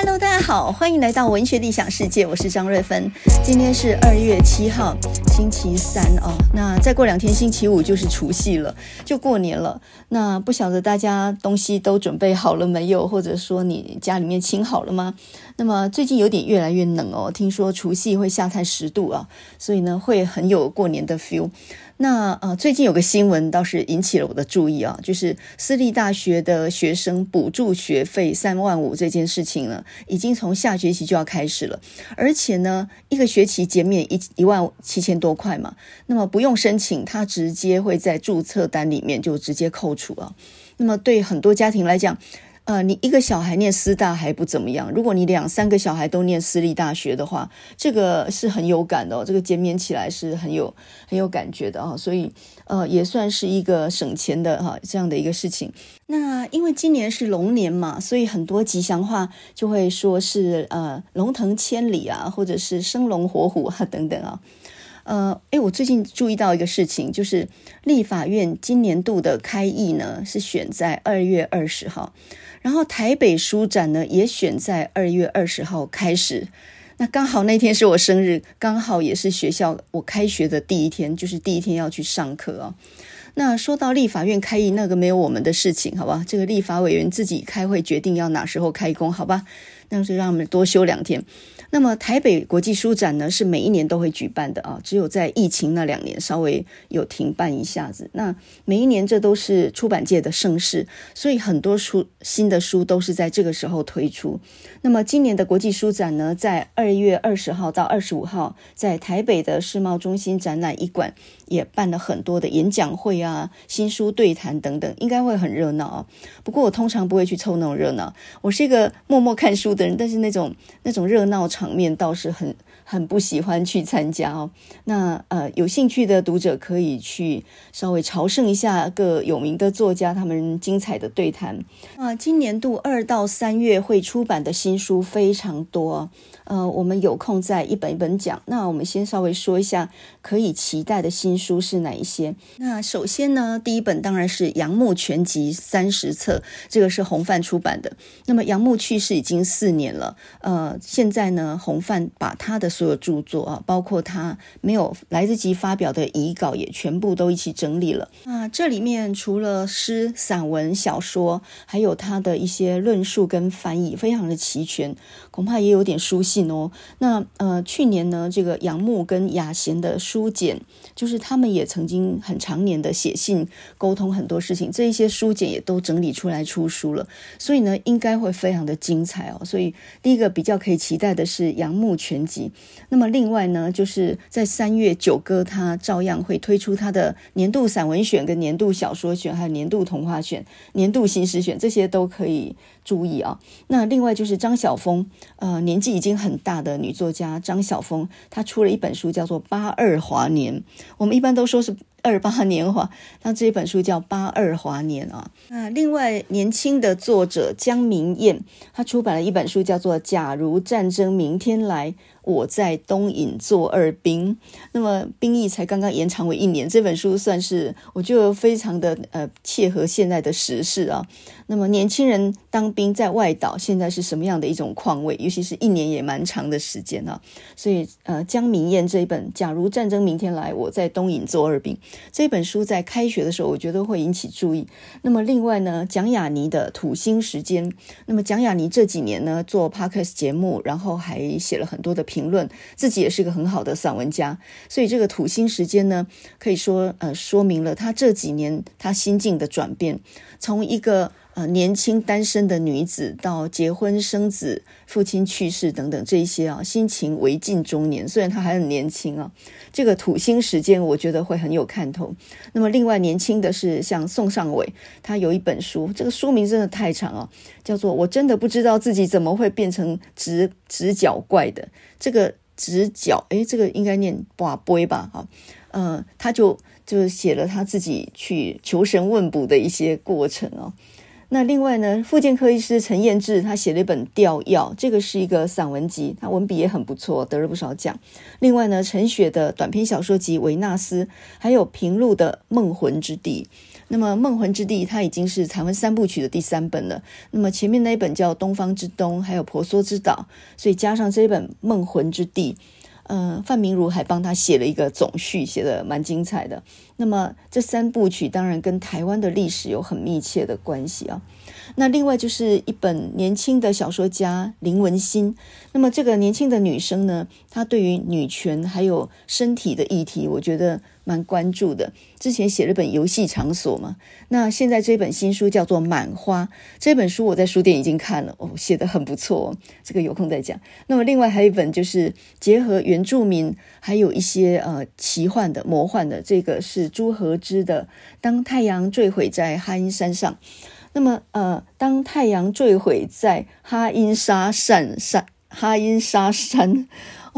Hello，大家好，欢迎来到文学理想世界，我是张瑞芬。今天是二月七号，星期三哦。那再过两天，星期五就是除夕了，就过年了。那不晓得大家东西都准备好了没有，或者说你家里面清好了吗？那么最近有点越来越冷哦，听说除夕会下探十度啊，所以呢会很有过年的 feel。那呃，最近有个新闻倒是引起了我的注意啊，就是私立大学的学生补助学费三万五这件事情呢，已经从下学期就要开始了，而且呢，一个学期减免一一万七千多块嘛，那么不用申请，他直接会在注册单里面就直接扣除啊，那么对很多家庭来讲。呃，你一个小孩念私大还不怎么样，如果你两三个小孩都念私立大学的话，这个是很有感的，这个减免起来是很有很有感觉的啊，所以呃也算是一个省钱的哈这样的一个事情。那因为今年是龙年嘛，所以很多吉祥话就会说是呃龙腾千里啊，或者是生龙活虎啊等等啊。呃，诶，我最近注意到一个事情，就是立法院今年度的开议呢是选在二月二十号。然后台北书展呢，也选在二月二十号开始，那刚好那天是我生日，刚好也是学校我开学的第一天，就是第一天要去上课哦。那说到立法院开议，那个没有我们的事情，好吧？这个立法委员自己开会决定要哪时候开工，好吧？那就让我们多休两天。那么台北国际书展呢，是每一年都会举办的啊，只有在疫情那两年稍微有停办一下子。那每一年这都是出版界的盛事，所以很多书新的书都是在这个时候推出。那么今年的国际书展呢，在二月二十号到二十五号，在台北的世贸中心展览一馆也办了很多的演讲会啊、新书对谈等等，应该会很热闹啊。不过我通常不会去凑那种热闹，我是一个默默看书的人，但是那种那种热闹场面倒是很很不喜欢去参加哦。那呃，有兴趣的读者可以去稍微朝圣一下各有名的作家他们精彩的对谈。啊，今年度二到三月会出版的新书非常多，呃，我们有空再一本一本讲。那我们先稍微说一下可以期待的新书是哪一些。那首先呢，第一本当然是《杨牧全集》三十册，这个是洪范出版的。那么杨牧去世已经四年了，呃，现在呢，洪范把他的所有著作啊，包括他没有来得及发表的遗稿，也全部都一起整理了。那这里面除了诗、散文、小说，还有他的一些论述跟翻译，非常的齐全，恐怕也有点书信哦。那呃，去年呢，这个杨牧跟雅贤的书简，就是他们也曾经很常年的写信沟通很多事情，这一些书简也都整理出来出书了，所以呢，应该会非常的精彩哦。所以第一个比较可以期待的是《杨牧全集》，那么另外呢，就是在三月九歌，他照样会推出他的年度散文选、跟年度小说选，还有年度童话选、年度新诗选，这些都可以注意啊。那另外就是张晓峰，呃，年纪已经很大的女作家张晓峰，她出了一本书，叫做《八二华年》，我们一般都说是。二八年华，那这一本书叫《八二华年》啊。那另外年轻的作者江明燕，她出版了一本书，叫做《假如战争明天来》。我在东引做二兵，那么兵役才刚刚延长为一年，这本书算是我觉得非常的呃切合现在的时事啊。那么年轻人当兵在外岛，现在是什么样的一种况味？尤其是一年也蛮长的时间啊。所以呃，江明燕这一本《假如战争明天来，我在东引做二兵》这本书在开学的时候，我觉得会引起注意。那么另外呢，蒋雅妮的《土星时间》，那么蒋雅妮这几年呢做 Podcast 节目，然后还写了很多的评。评论自己也是个很好的散文家，所以这个土星时间呢，可以说呃说明了他这几年他心境的转变，从一个呃年轻单身的女子到结婚生子、父亲去世等等这些啊，心情危近中年。虽然她还很年轻啊，这个土星时间我觉得会很有看头。那么另外年轻的是像宋尚伟，他有一本书，这个书名真的太长啊，叫做《我真的不知道自己怎么会变成直直角怪的》。这个直角，诶，这个应该念跋杯吧？哈，嗯，他就就写了他自己去求神问卜的一些过程哦。那另外呢，复健科医师陈彦志他写了一本《吊药》，这个是一个散文集，他文笔也很不错，得了不少奖。另外呢，陈雪的短篇小说集《维纳斯》，还有平路的《梦魂之地》。那么《梦魂之地》它已经是台湾三部曲的第三本了。那么前面那一本叫《东方之东》，还有《婆娑之岛》，所以加上这一本《梦魂之地》。嗯，范明如还帮他写了一个总序，写的蛮精彩的。那么这三部曲当然跟台湾的历史有很密切的关系啊。那另外就是一本年轻的小说家林文心。那么这个年轻的女生呢，她对于女权还有身体的议题，我觉得。蛮关注的，之前写了本游戏场所嘛，那现在这本新书叫做《满花》，这本书我在书店已经看了，哦，写得很不错哦，这个有空再讲。那么另外还有一本就是结合原住民，还有一些呃奇幻的、魔幻的，这个是朱和之的《当太阳坠毁在哈因山上》。那么呃，当太阳坠毁在哈因沙山山，哈因沙山。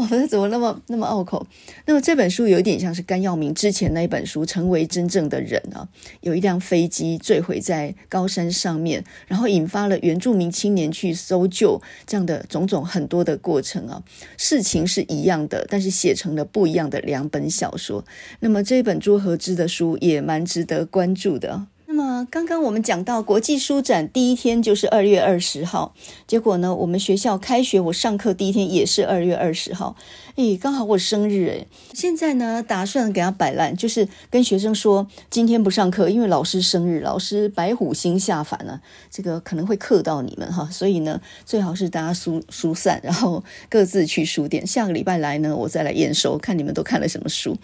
我们怎么那么那么拗口？那么这本书有一点像是甘耀明之前那一本书《成为真正的人》啊，有一辆飞机坠毁在高山上面，然后引发了原住民青年去搜救这样的种种很多的过程啊。事情是一样的，但是写成了不一样的两本小说。那么这一本朱和之的书也蛮值得关注的。那么刚刚我们讲到国际书展第一天就是二月二十号，结果呢，我们学校开学，我上课第一天也是二月二十号。刚好我生日诶，现在呢，打算给他摆烂，就是跟学生说今天不上课，因为老师生日，老师白虎星下凡了，这个可能会克到你们哈，所以呢，最好是大家疏疏散，然后各自去书店。下个礼拜来呢，我再来验收，看你们都看了什么书。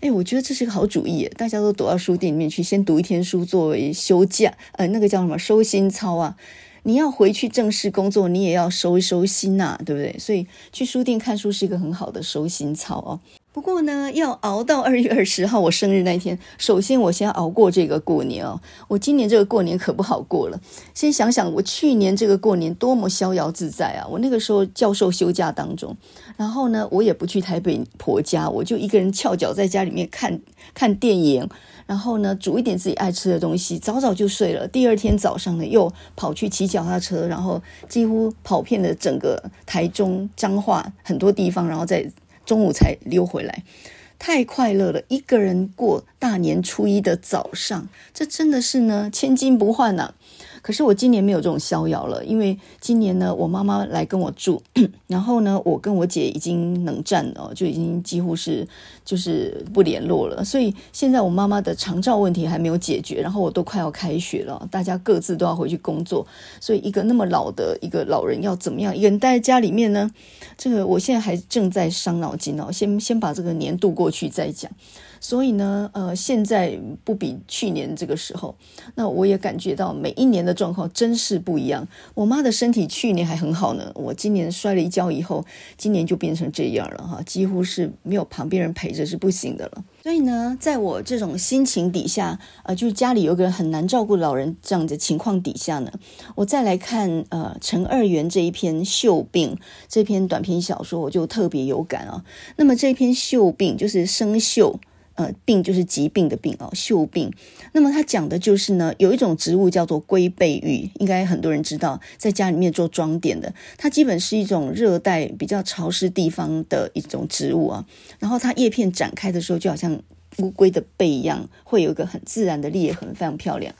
诶，我觉得这是个好主意，大家都躲到书店里面去，先读一天书作为休假，呃，那个叫什么收心操啊。你要回去正式工作，你也要收一收心呐，对不对？所以去书店看书是一个很好的收心操哦。不过呢，要熬到二月二十号我生日那天，首先我先熬过这个过年哦。我今年这个过年可不好过了。先想想我去年这个过年多么逍遥自在啊！我那个时候教授休假当中，然后呢，我也不去台北婆家，我就一个人翘脚在家里面看 看电影，然后呢，煮一点自己爱吃的东西，早早就睡了。第二天早上呢，又跑去骑脚踏车，然后几乎跑遍了整个台中彰化很多地方，然后再。中午才溜回来，太快乐了！一个人过大年初一的早上，这真的是呢，千金不换呐、可是我今年没有这种逍遥了，因为今年呢，我妈妈来跟我住，然后呢，我跟我姐已经冷战了，就已经几乎是就是不联络了。所以现在我妈妈的长照问题还没有解决，然后我都快要开学了，大家各自都要回去工作，所以一个那么老的一个老人要怎么样一个人待在家里面呢？这个我现在还正在伤脑筋哦，先先把这个年度过去再讲。所以呢，呃，现在不比去年这个时候，那我也感觉到每一年的状况真是不一样。我妈的身体去年还很好呢，我今年摔了一跤以后，今年就变成这样了哈，几乎是没有旁边人陪着是不行的了。所以呢，在我这种心情底下，呃，就是家里有个很难照顾老人这样的情况底下呢，我再来看呃陈二元这一篇《锈病》这篇短篇小说，我就特别有感啊。那么这篇《锈病》就是生锈。呃，病就是疾病的病哦，锈病。那么它讲的就是呢，有一种植物叫做龟背玉，应该很多人知道，在家里面做装点的。它基本是一种热带比较潮湿地方的一种植物啊。然后它叶片展开的时候，就好像乌龟的背一样，会有一个很自然的裂痕，非常漂亮。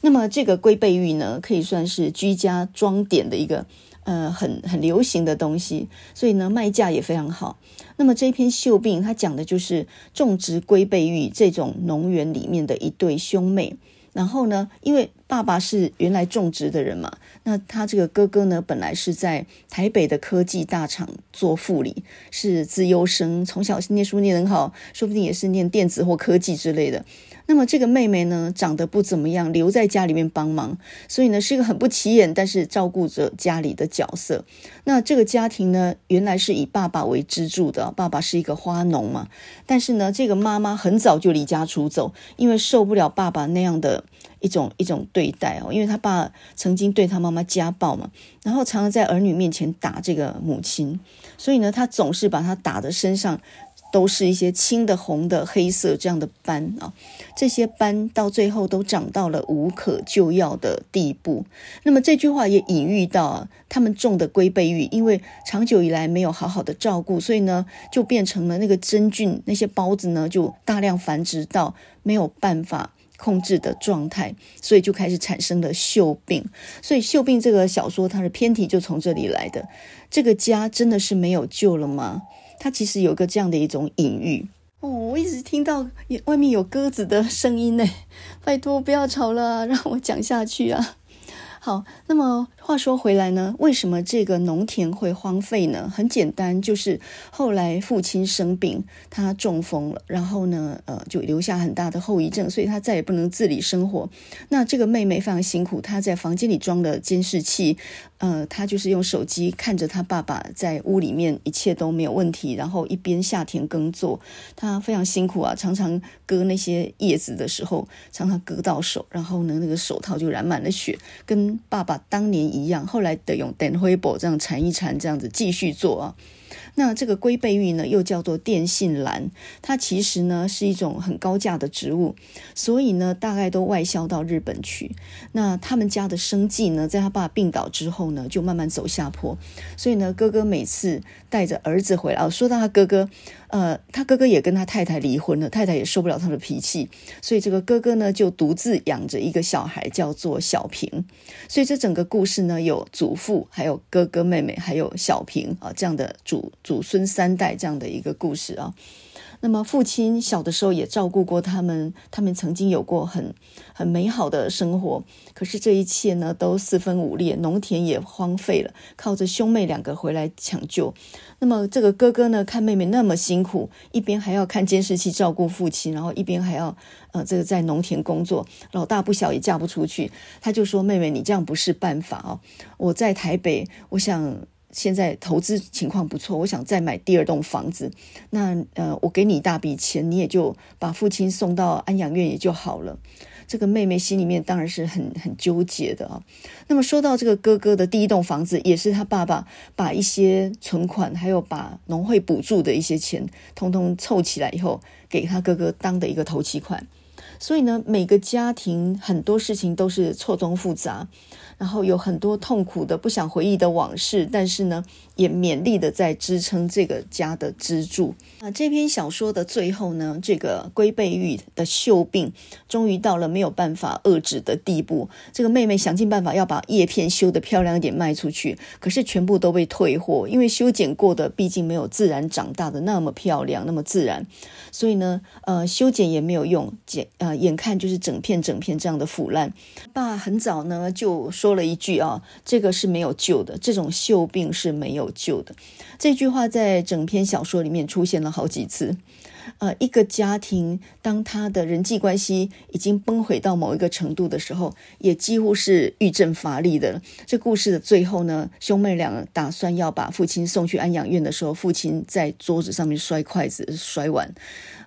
那么这个龟背玉呢，可以算是居家装点的一个。呃，很很流行的东西，所以呢，卖价也非常好。那么这一篇锈病，它讲的就是种植龟背玉这种农园里面的一对兄妹。然后呢，因为爸爸是原来种植的人嘛，那他这个哥哥呢，本来是在台北的科技大厂做副理，是资优生，从小念书念得很好，说不定也是念电子或科技之类的。那么这个妹妹呢，长得不怎么样，留在家里面帮忙，所以呢是一个很不起眼，但是照顾着家里的角色。那这个家庭呢，原来是以爸爸为支柱的，爸爸是一个花农嘛。但是呢，这个妈妈很早就离家出走，因为受不了爸爸那样的一种一种对待哦，因为他爸曾经对他妈妈家暴嘛，然后常常在儿女面前打这个母亲，所以呢，他总是把他打的身上。都是一些青的、红的、黑色这样的斑啊，这些斑到最后都长到了无可救药的地步。那么这句话也隐喻到啊，他们种的龟背芋，因为长久以来没有好好的照顾，所以呢，就变成了那个真菌，那些孢子呢就大量繁殖到没有办法控制的状态，所以就开始产生了锈病。所以锈病这个小说它的偏题就从这里来的。这个家真的是没有救了吗？它其实有个这样的一种隐喻。哦，我一直听到外面有鸽子的声音呢，拜托不要吵了，让我讲下去啊。好，那么话说回来呢，为什么这个农田会荒废呢？很简单，就是后来父亲生病，他中风了，然后呢，呃，就留下很大的后遗症，所以他再也不能自理生活。那这个妹妹非常辛苦，她在房间里装了监视器。呃，她就是用手机看着她爸爸在屋里面一切都没有问题，然后一边下田耕作，他非常辛苦啊，常常割那些叶子的时候，常常割到手，然后呢，那个手套就染满了血，跟爸爸当年一样。后来得用等灰布这样缠一缠，这样子继续做啊。那这个龟背芋呢，又叫做电信兰，它其实呢是一种很高价的植物，所以呢大概都外销到日本去。那他们家的生计呢，在他爸病倒之后呢，就慢慢走下坡。所以呢，哥哥每次带着儿子回来，哦，说到他哥哥。呃，他哥哥也跟他太太离婚了，太太也受不了他的脾气，所以这个哥哥呢就独自养着一个小孩，叫做小平。所以这整个故事呢，有祖父，还有哥哥妹妹，还有小平啊这样的祖祖孙三代这样的一个故事啊。那么父亲小的时候也照顾过他们，他们曾经有过很很美好的生活。可是这一切呢都四分五裂，农田也荒废了，靠着兄妹两个回来抢救。那么这个哥哥呢，看妹妹那么辛苦，一边还要看监视器照顾父亲，然后一边还要呃这个在农田工作，老大不小也嫁不出去，他就说：“妹妹，你这样不是办法哦，我在台北，我想。”现在投资情况不错，我想再买第二栋房子。那呃，我给你一大笔钱，你也就把父亲送到安养院也就好了。这个妹妹心里面当然是很很纠结的啊。那么说到这个哥哥的第一栋房子，也是他爸爸把一些存款，还有把农会补助的一些钱，通通凑起来以后，给他哥哥当的一个头期款。所以呢，每个家庭很多事情都是错综复杂。然后有很多痛苦的、不想回忆的往事，但是呢，也勉励的在支撑这个家的支柱。那这篇小说的最后呢，这个龟背芋的锈病终于到了没有办法遏制的地步。这个妹妹想尽办法要把叶片修得漂亮一点卖出去，可是全部都被退货，因为修剪过的毕竟没有自然长大的那么漂亮、那么自然，所以呢，呃，修剪也没有用，剪呃，眼看就是整片整片这样的腐烂。爸很早呢就。说了一句啊，这个是没有救的，这种锈病是没有旧的。这句话在整篇小说里面出现了好几次。呃，一个家庭当他的人际关系已经崩毁到某一个程度的时候，也几乎是郁症乏力的。这故事的最后呢，兄妹俩打算要把父亲送去安养院的时候，父亲在桌子上面摔筷子、摔碗。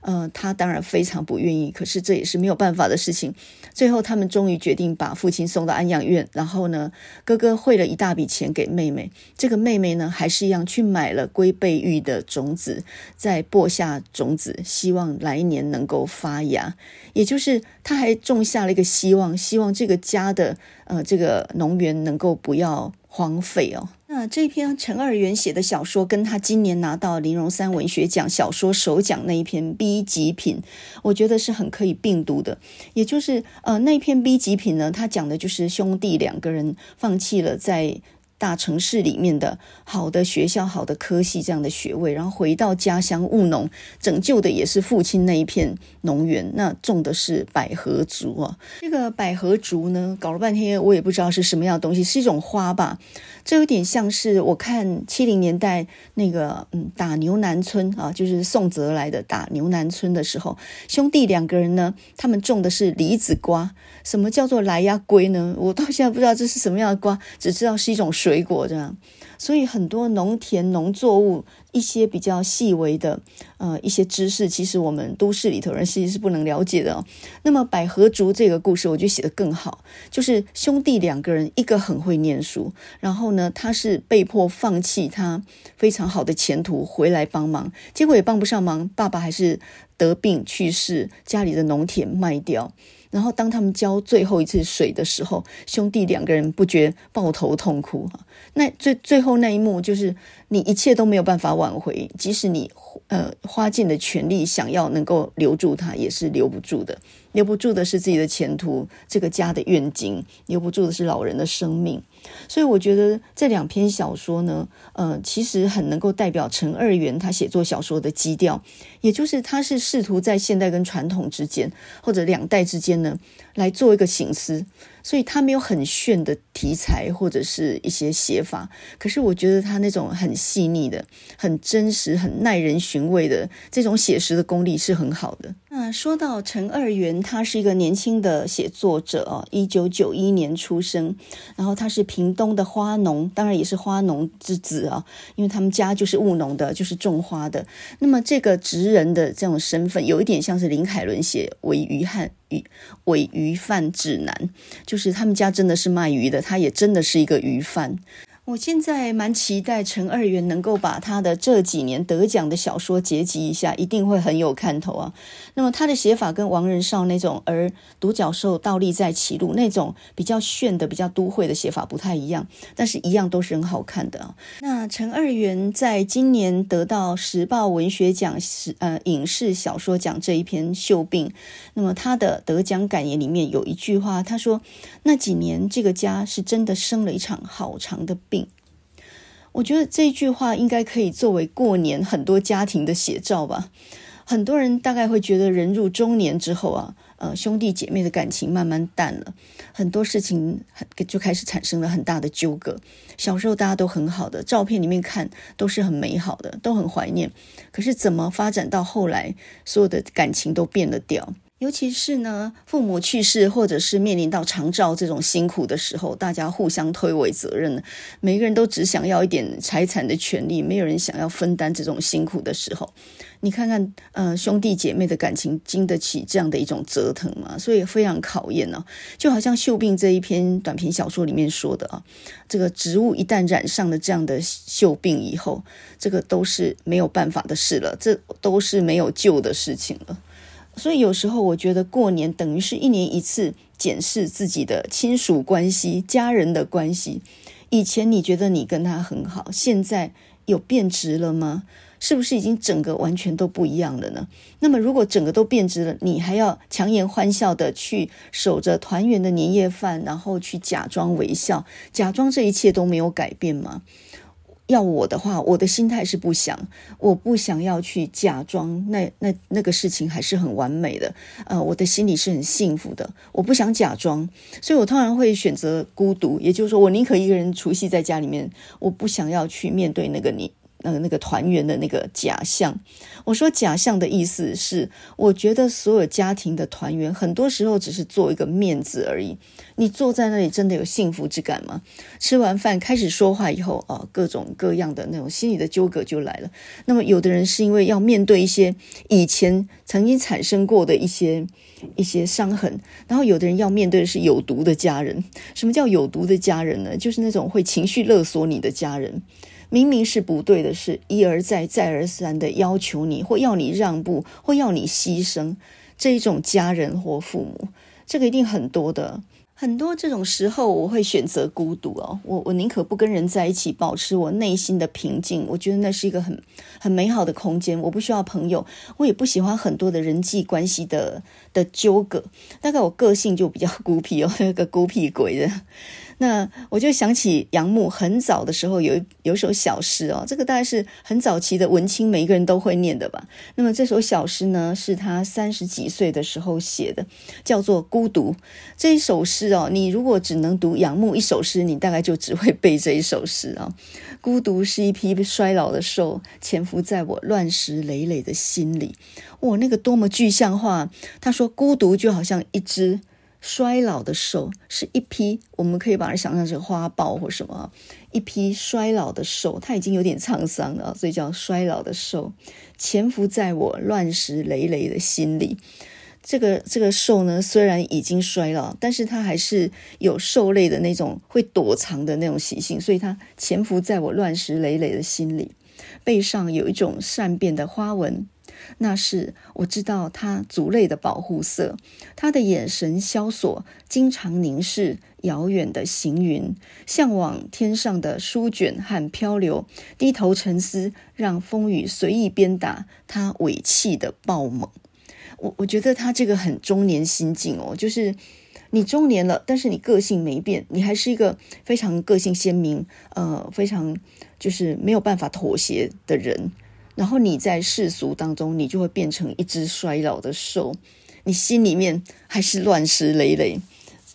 呃，他当然非常不愿意，可是这也是没有办法的事情。最后，他们终于决定把父亲送到安养院，然后呢，哥哥汇了一大笔钱给妹妹。这个妹妹呢，还是一样去买了龟背芋的种子，再播下种子，希望来年能够发芽。也就是，他还种下了一个希望，希望这个家的呃这个农园能够不要荒废哦。那这篇陈二元写的小说，跟他今年拿到林荣三文学奖小说首奖那一篇 B 极品，我觉得是很可以并读的。也就是，呃，那篇 B 极品呢，他讲的就是兄弟两个人放弃了在。大城市里面的好的学校、好的科系这样的学位，然后回到家乡务农，拯救的也是父亲那一片农园。那种的是百合竹啊，这个百合竹呢，搞了半天我也不知道是什么样的东西，是一种花吧？这有点像是我看七零年代那个嗯打牛南村啊，就是宋泽来的打牛南村的时候，兄弟两个人呢，他们种的是梨子瓜。什么叫做来呀龟呢？我到现在不知道这是什么样的瓜，只知道是一种水。水果这样，所以很多农田农作物一些比较细微的呃一些知识，其实我们都市里头人其实是不能了解的。那么百合竹这个故事，我觉得写得更好，就是兄弟两个人，一个很会念书，然后呢，他是被迫放弃他非常好的前途回来帮忙，结果也帮不上忙，爸爸还是得病去世，家里的农田卖掉。然后当他们浇最后一次水的时候，兄弟两个人不觉抱头痛哭哈。那最最后那一幕就是你一切都没有办法挽回，即使你呃花尽了全力想要能够留住他，也是留不住的。留不住的是自己的前途，这个家的愿景，留不住的是老人的生命。所以我觉得这两篇小说呢，呃，其实很能够代表陈二元他写作小说的基调，也就是他是试图在现代跟传统之间，或者两代之间呢，来做一个醒思。所以他没有很炫的题材或者是一些写法，可是我觉得他那种很细腻的、很真实、很耐人寻味的这种写实的功力是很好的。那说到陈二元，他是一个年轻的写作者哦，一九九一年出生，然后他是屏东的花农，当然也是花农之子啊，因为他们家就是务农的，就是种花的。那么这个职人的这种身份，有一点像是林海伦写《为鱼汉》。鮪鱼贩指南，就是他们家真的是卖鱼的，他也真的是一个鱼贩。我现在蛮期待陈二元能够把他的这几年得奖的小说结集一下，一定会很有看头啊。那么他的写法跟王仁绍那种，而独角兽倒立在歧路那种比较炫的、比较都会的写法不太一样，但是一样都是很好看的啊。那陈二元在今年得到时报文学奖是呃影视小说奖这一篇《绣病》，那么他的得奖感言里面有一句话，他说：“那几年这个家是真的生了一场好长的。”，我觉得这句话应该可以作为过年很多家庭的写照吧。很多人大概会觉得人入中年之后啊，呃，兄弟姐妹的感情慢慢淡了，很多事情就开始产生了很大的纠葛。小时候大家都很好的，照片里面看都是很美好的，都很怀念。可是怎么发展到后来，所有的感情都变了调。尤其是呢，父母去世，或者是面临到长照这种辛苦的时候，大家互相推诿责任，每个人都只想要一点财产的权利，没有人想要分担这种辛苦的时候，你看看，呃，兄弟姐妹的感情经得起这样的一种折腾吗？所以非常考验呢、就好像《锈病》这一篇短篇小说里面说的啊，这个植物一旦染上了这样的锈病以后，这个都是没有办法的事了，这都是没有救的事情了。所以有时候我觉得过年等于是一年一次检视自己的亲属关系、家人的关系。以前你觉得你跟他很好，现在有变质了吗？是不是已经整个完全都不一样了呢？那么如果整个都变质了，你还要强颜欢笑的去守着团圆的年夜饭，然后去假装微笑，假装这一切都没有改变吗？要我的话，我的心态是不想，我不想要去假装那那那个事情还是很完美的，呃，我的心里是很幸福的，我不想假装，所以我通常会选择孤独，也就是说，我宁可一个人除夕在家里面，我不想要去面对那个你。那个那个团圆的那个假象，我说假象的意思是，我觉得所有家庭的团圆，很多时候只是做一个面子而已。你坐在那里，真的有幸福之感吗？吃完饭开始说话以后，啊，各种各样的那种心理的纠葛就来了。那么，有的人是因为要面对一些以前曾经产生过的一些一些伤痕，然后有的人要面对的是有毒的家人。什么叫有毒的家人呢？就是那种会情绪勒索你的家人。明明是不对的事，一而再、再而三的要求你，或要你让步，或要你牺牲，这一种家人或父母，这个一定很多的。很多这种时候，我会选择孤独哦。我我宁可不跟人在一起，保持我内心的平静。我觉得那是一个很很美好的空间。我不需要朋友，我也不喜欢很多的人际关系的的纠葛。大概我个性就比较孤僻哦，那个孤僻鬼的。那我就想起杨牧很早的时候有有首小诗哦，这个大概是很早期的文青，每一个人都会念的吧。那么这首小诗呢，是他三十几岁的时候写的，叫做《孤独》。这一首诗哦，你如果只能读杨牧一首诗，你大概就只会背这一首诗啊。孤独是一匹衰老的兽，潜伏在我乱石累累的心里。哇，那个多么具象化！他说孤独就好像一只。衰老的兽是一批，我们可以把它想象成花豹或什么，一批衰老的兽，它已经有点沧桑了，所以叫衰老的兽，潜伏在我乱石累累的心里。这个这个兽呢，虽然已经衰老，但是它还是有兽类的那种会躲藏的那种习性，所以它潜伏在我乱石累累的心里。背上有一种善变的花纹。那是我知道他族类的保护色。他的眼神萧索，经常凝视遥远的行云，向往天上的舒卷和漂流，低头沉思，让风雨随意鞭打他尾气的暴猛。我我觉得他这个很中年心境哦，就是你中年了，但是你个性没变，你还是一个非常个性鲜明，呃，非常就是没有办法妥协的人。然后你在世俗当中，你就会变成一只衰老的兽，你心里面还是乱石累累，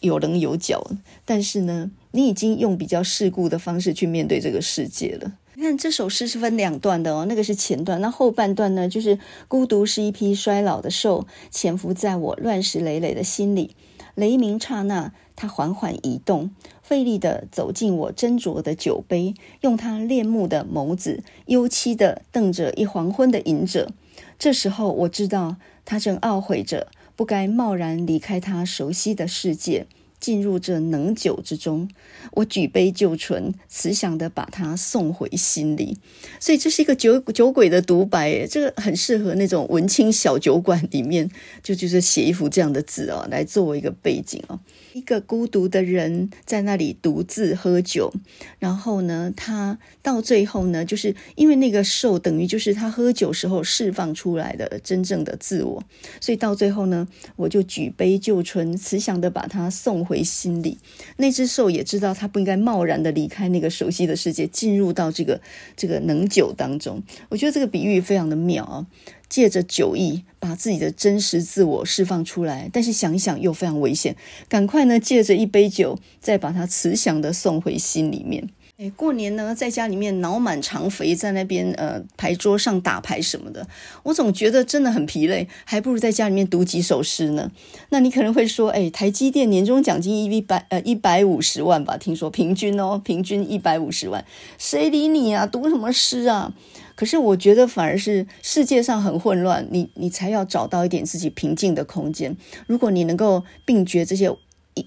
有棱有角，但是呢，你已经用比较世故的方式去面对这个世界了。你看这首诗是分两段的哦，那个是前段，那后半段呢，就是孤独是一匹衰老的兽，潜伏在我乱石累累的心里。雷鸣刹那，它缓缓移动，费力地走进我斟酌的酒杯，用他恋慕的眸子，幽凄地瞪着一黄昏的饮者。这时候，我知道他正懊悔着，不该贸然离开他熟悉的世界。进入这浓酒之中，我举杯就醇，慈祥地把他送回心里。所以这是一个酒酒鬼的独白，诶，这个很适合那种文青小酒馆里面，就就是写一幅这样的字哦，来作为一个背景哦。一个孤独的人在那里独自喝酒，然后呢，他到最后呢，就是因为那个兽等于就是他喝酒时候释放出来的真正的自我，所以到最后呢，我就举杯就醇，慈祥的把他送回心里。那只兽也知道他不应该贸然的离开那个熟悉的世界，进入到这个这个能酒当中。我觉得这个比喻非常的妙啊。借着酒意把自己的真实自我释放出来，但是想一想又非常危险，赶快呢，借着一杯酒再把它慈祥的送回心里面。诶，过年呢，在家里面脑满肠肥，在那边呃牌桌上打牌什么的，我总觉得真的很疲累，还不如在家里面读几首诗呢。那你可能会说，诶，台积电年终奖金一百呃一百五十万吧？听说平均哦，平均一百五十万，谁理你啊？读什么诗啊？可是我觉得反而是世界上很混乱，你你才要找到一点自己平静的空间。如果你能够并绝这些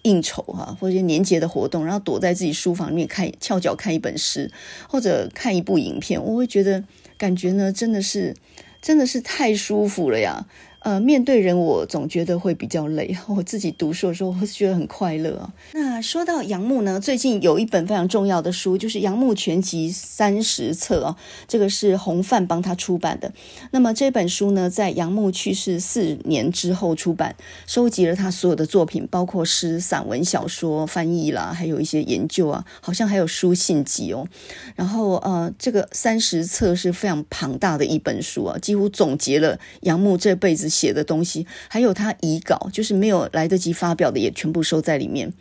应酬哈，或者年节的活动，然后躲在自己书房里面看，翘脚看一本诗，或者看一部影片，我会觉得感觉呢，真的是真的是太舒服了呀。呃，面对人，我总觉得会比较累。我自己读书的时候，我会觉得很快乐啊。那说到杨牧呢，最近有一本非常重要的书，就是《杨牧全集三十册》啊，这个是洪范帮他出版的。那么这本书呢，在杨牧去世四年之后出版，收集了他所有的作品，包括诗、散文、小说、翻译啦，还有一些研究啊，好像还有书信集哦。然后呃，这个三十册是非常庞大的一本书啊，几乎总结了杨牧这辈子。写的东西，还有他遗稿，就是没有来得及发表的，也全部收在里面。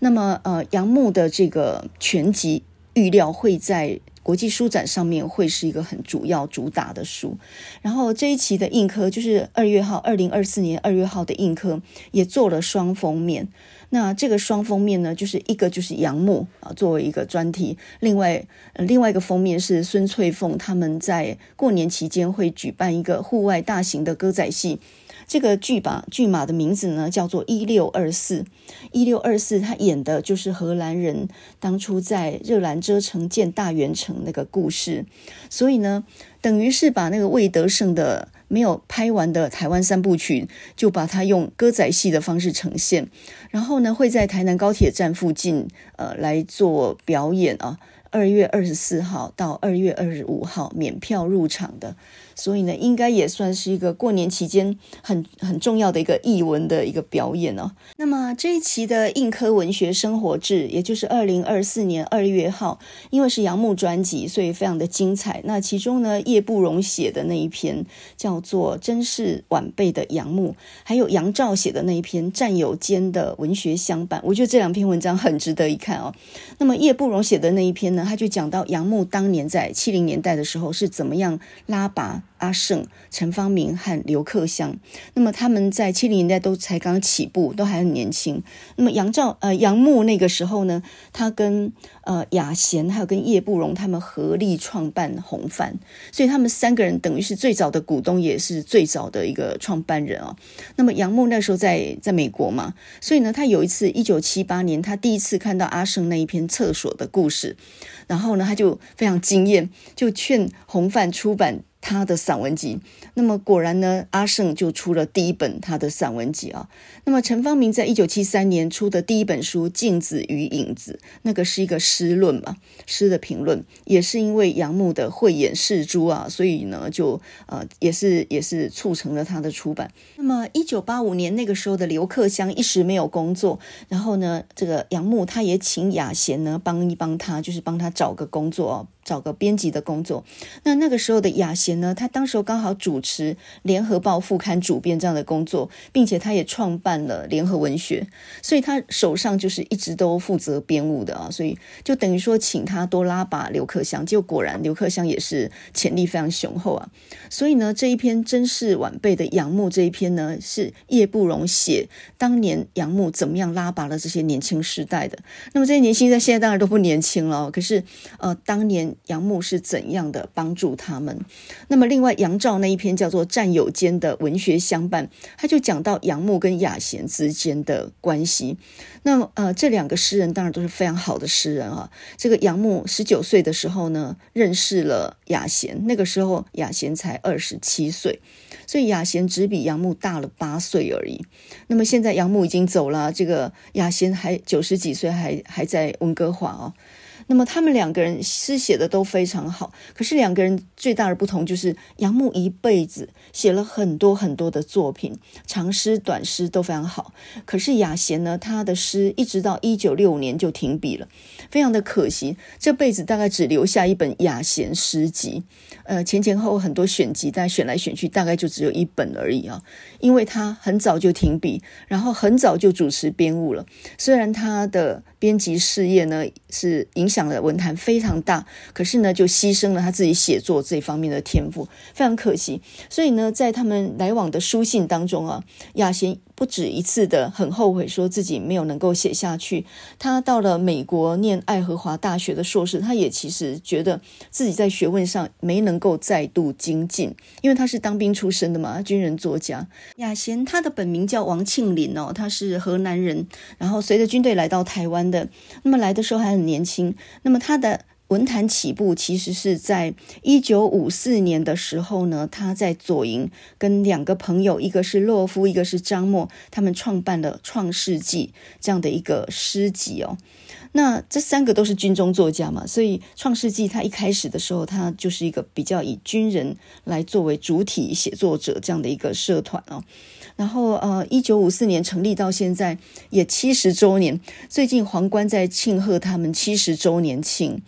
那么，呃，杨牧的这个全集预料会在国际书展上面会是一个很主要主打的书。然后这一期的印科，就是二月号，二零二四年二月号的印科，也做了双封面。那这个双封面呢，就是一个就是杨牧啊，作为一个专题；另外，另外一个封面是孙翠凤他们在过年期间会举办一个户外大型的歌仔戏。这个剧吧剧码的名字呢叫做一六二四。一六二四，他演的就是荷兰人当初在热兰遮城建大元城那个故事。所以呢，等于是把那个魏德圣的。没有拍完的台湾三部曲，就把它用歌仔戏的方式呈现，然后呢，会在台南高铁站附近，呃，来做表演啊。二月二十四号到二月二十五号免票入场的。所以呢，应该也算是一个过年期间很很重要的一个译文的一个表演哦。那么这一期的硬科文学生活志，也就是二零二四年二月号，因为是杨牧专辑，所以非常的精彩。那其中呢，叶步荣写的那一篇叫做《真是晚辈的杨牧》，还有杨照写的那一篇《战友间的文学相伴》，我觉得这两篇文章很值得一看哦。那么叶步荣写的那一篇呢，他就讲到杨牧当年在七零年代的时候是怎么样拉拔。阿胜、陈方明和刘克襄，那么他们在七零年代都才刚起步，都还很年轻。那么杨照、呃杨牧那个时候呢，他跟呃雅贤还有跟叶步荣他们合力创办红帆，所以他们三个人等于是最早的股东，也是最早的一个创办人哦。那么杨牧那时候在在美国嘛，所以呢，他有一次一九七八年，他第一次看到阿胜那一篇厕所的故事，然后呢，他就非常惊艳，就劝红帆出版。他的散文集。那么果然呢，阿胜就出了第一本他的散文集啊。那么陈方明在一九七三年出的第一本书《镜子与影子》，那个是一个诗论嘛，诗的评论，也是因为杨牧的慧眼识珠啊，所以呢，就呃也是也是促成了他的出版。那么一九八五年那个时候的刘克襄一时没有工作，然后呢，这个杨牧他也请雅贤呢帮一帮他，就是帮他找个工作啊。找个编辑的工作，那那个时候的雅贤呢，他当时候刚好主持《联合报》副刊主编这样的工作，并且他也创办办了《联合文学》，所以他手上就是一直都负责编务的啊，所以就等于说请他多拉拔刘克襄，结果果然刘克襄也是潜力非常雄厚啊，所以呢，这一篇甄氏晚辈的杨牧这一篇呢，是叶步荣写当年杨牧怎么样拉拔了这些年轻世代的，那么这些年轻人现在当然都不年轻了，可是呃，当年。杨牧是怎样的帮助他们？那么，另外杨照那一篇叫做《战友间的文学相伴》，他就讲到杨牧跟雅贤之间的关系。那，呃，这两个诗人当然都是非常好的诗人啊。这个杨牧十九岁的时候呢，认识了雅贤，那个时候雅贤才二十七岁，所以雅贤只比杨牧大了八岁而已。那么现在杨牧已经走了，这个雅贤还九十几岁，还还在温哥华哦。那么他们两个人诗写的都非常好，可是两个人最大的不同就是杨牧一辈子写了很多很多的作品，长诗短诗都非常好。可是雅贤呢，他的诗一直到一九六五年就停笔了，非常的可惜，这辈子大概只留下一本雅贤诗集，呃，前前后后很多选集，但选来选去大概就只有一本而已啊，因为他很早就停笔，然后很早就主持编务了，虽然他的。编辑事业呢，是影响的文坛非常大，可是呢就牺牲了他自己写作这方面的天赋，非常可惜。所以呢，在他们来往的书信当中啊，亚贤不止一次的很后悔，说自己没有能够写下去。他到了美国念爱荷华大学的硕士，他也其实觉得自己在学问上没能够再度精进，因为他是当兵出身的嘛，军人作家。雅贤他的本名叫王庆林哦，他是河南人，然后随着军队来到台湾的。那么来的时候还很年轻。那么他的。文坛起步其实是在一九五四年的时候呢，他在左营跟两个朋友，一个是洛夫，一个是张默，他们创办了《创世纪》这样的一个诗集哦。那这三个都是军中作家嘛，所以《创世纪》他一开始的时候，他就是一个比较以军人来作为主体写作者这样的一个社团哦。然后呃，一九五四年成立到现在也七十周年，最近皇冠在庆贺他们七十周年庆。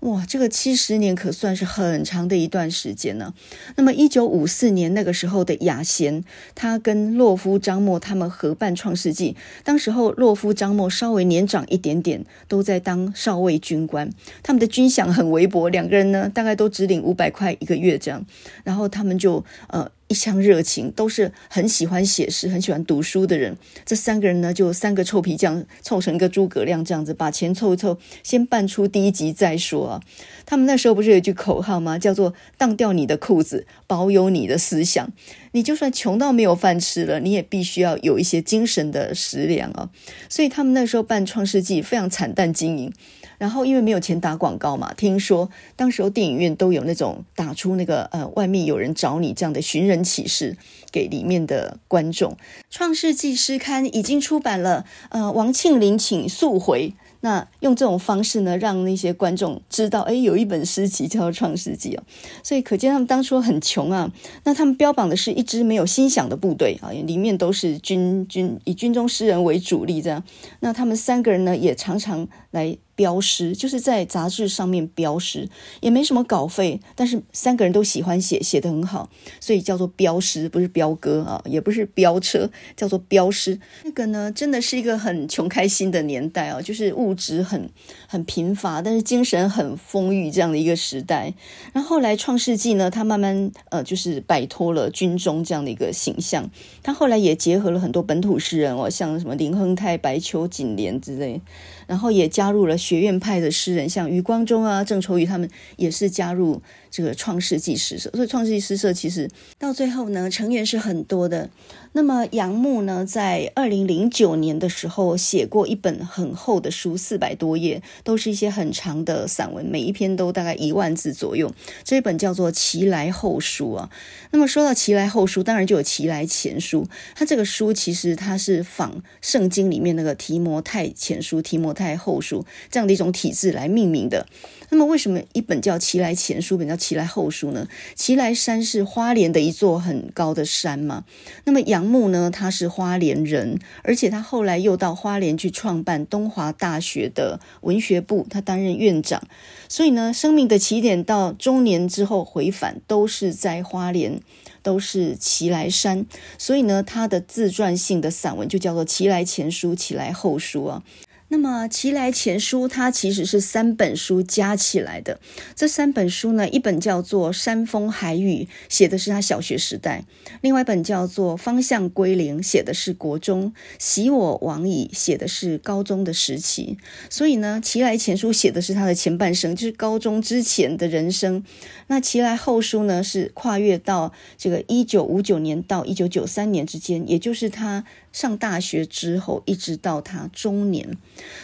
哇，这个七十年可算是很长的一段时间呢。那么，一九五四年那个时候的雅贤，他跟洛夫、张默他们合办《创世纪》，当时候洛夫、张默稍微年长一点点，都在当少尉军官，他们的军饷很微薄，两个人呢大概都只领五百块一个月这样，然后他们就呃。一腔热情，都是很喜欢写诗、很喜欢读书的人。这三个人呢，就三个臭皮匠凑成一个诸葛亮这样子，把钱凑一凑，先办出第一集再说啊。他们那时候不是有一句口号吗？叫做“当掉你的裤子，保有你的思想”。你就算穷到没有饭吃了，你也必须要有一些精神的食粮啊。所以他们那时候办《创世纪》非常惨淡经营。然后因为没有钱打广告嘛，听说当时候电影院都有那种打出那个呃外面有人找你这样的寻人启事给里面的观众。《创世纪》诗刊已经出版了，呃，王庆林请速回。那用这种方式呢，让那些观众知道，哎，有一本诗集叫做《创世纪》哦。所以可见他们当初很穷啊。那他们标榜的是一支没有心想的部队啊，里面都是军军以军中诗人为主力这样。那他们三个人呢，也常常来。标诗就是在杂志上面标诗，也没什么稿费，但是三个人都喜欢写，写得很好，所以叫做标诗，不是飙歌啊，也不是飙车，叫做标诗。那个呢，真的是一个很穷开心的年代啊，就是物质很很贫乏，但是精神很丰裕这样的一个时代。然后后来《创世纪》呢，他慢慢呃，就是摆脱了军中这样的一个形象，他后来也结合了很多本土诗人哦，像什么林亨泰、白秋、锦莲之类。然后也加入了学院派的诗人，像余光中啊、郑愁予他们也是加入这个创世纪诗社。所以创世纪诗社其实到最后呢，成员是很多的。那么杨牧呢，在二零零九年的时候写过一本很厚的书，四百多页，都是一些很长的散文，每一篇都大概一万字左右。这一本叫做《其来后书》啊。那么说到《其来后书》，当然就有《其来前书》。它这个书其实它是仿圣经里面那个提摩太前书、提摩太后书这样的一种体制来命名的。那么为什么一本叫《齐来前书》，一本叫《齐来后书》呢？齐来山是花莲的一座很高的山嘛。那么杨牧呢，他是花莲人，而且他后来又到花莲去创办东华大学的文学部，他担任院长。所以呢，生命的起点到中年之后回返，都是在花莲，都是齐来山。所以呢，他的自传性的散文就叫做《齐来前书》《齐来后书》啊。那么《齐来前书》它其实是三本书加起来的。这三本书呢，一本叫做《山风海雨》，写的是他小学时代；另外一本叫做《方向归零》，写的是国中；《昔我往矣》，写的是高中的时期。所以呢，《齐来前书》写的是他的前半生，就是高中之前的人生。那《齐来后书》呢，是跨越到这个一九五九年到一九九三年之间，也就是他。上大学之后，一直到他中年，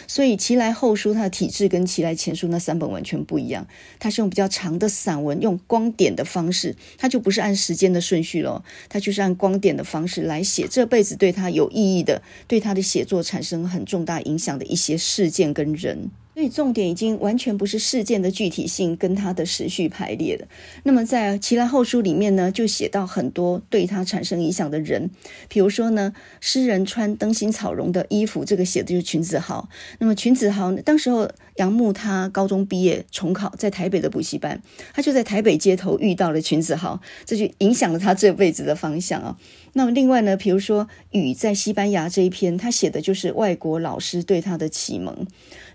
所以《其来后书》他的体质跟《其来前书》那三本完全不一样。他是用比较长的散文，用光点的方式，他就不是按时间的顺序了，它就是按光点的方式来写这辈子对他有意义的、对他的写作产生很重大影响的一些事件跟人。所以重点已经完全不是事件的具体性跟它的时序排列了。那么在《其来后书》里面呢，就写到很多对他产生影响的人，比如说呢，诗人穿灯芯草绒的衣服，这个写的就是群子豪。那么群子豪当时候杨牧他高中毕业重考，在台北的补习班，他就在台北街头遇到了群子豪，这就影响了他这辈子的方向啊。那么另外呢，比如说《雨在西班牙》这一篇，他写的就是外国老师对他的启蒙。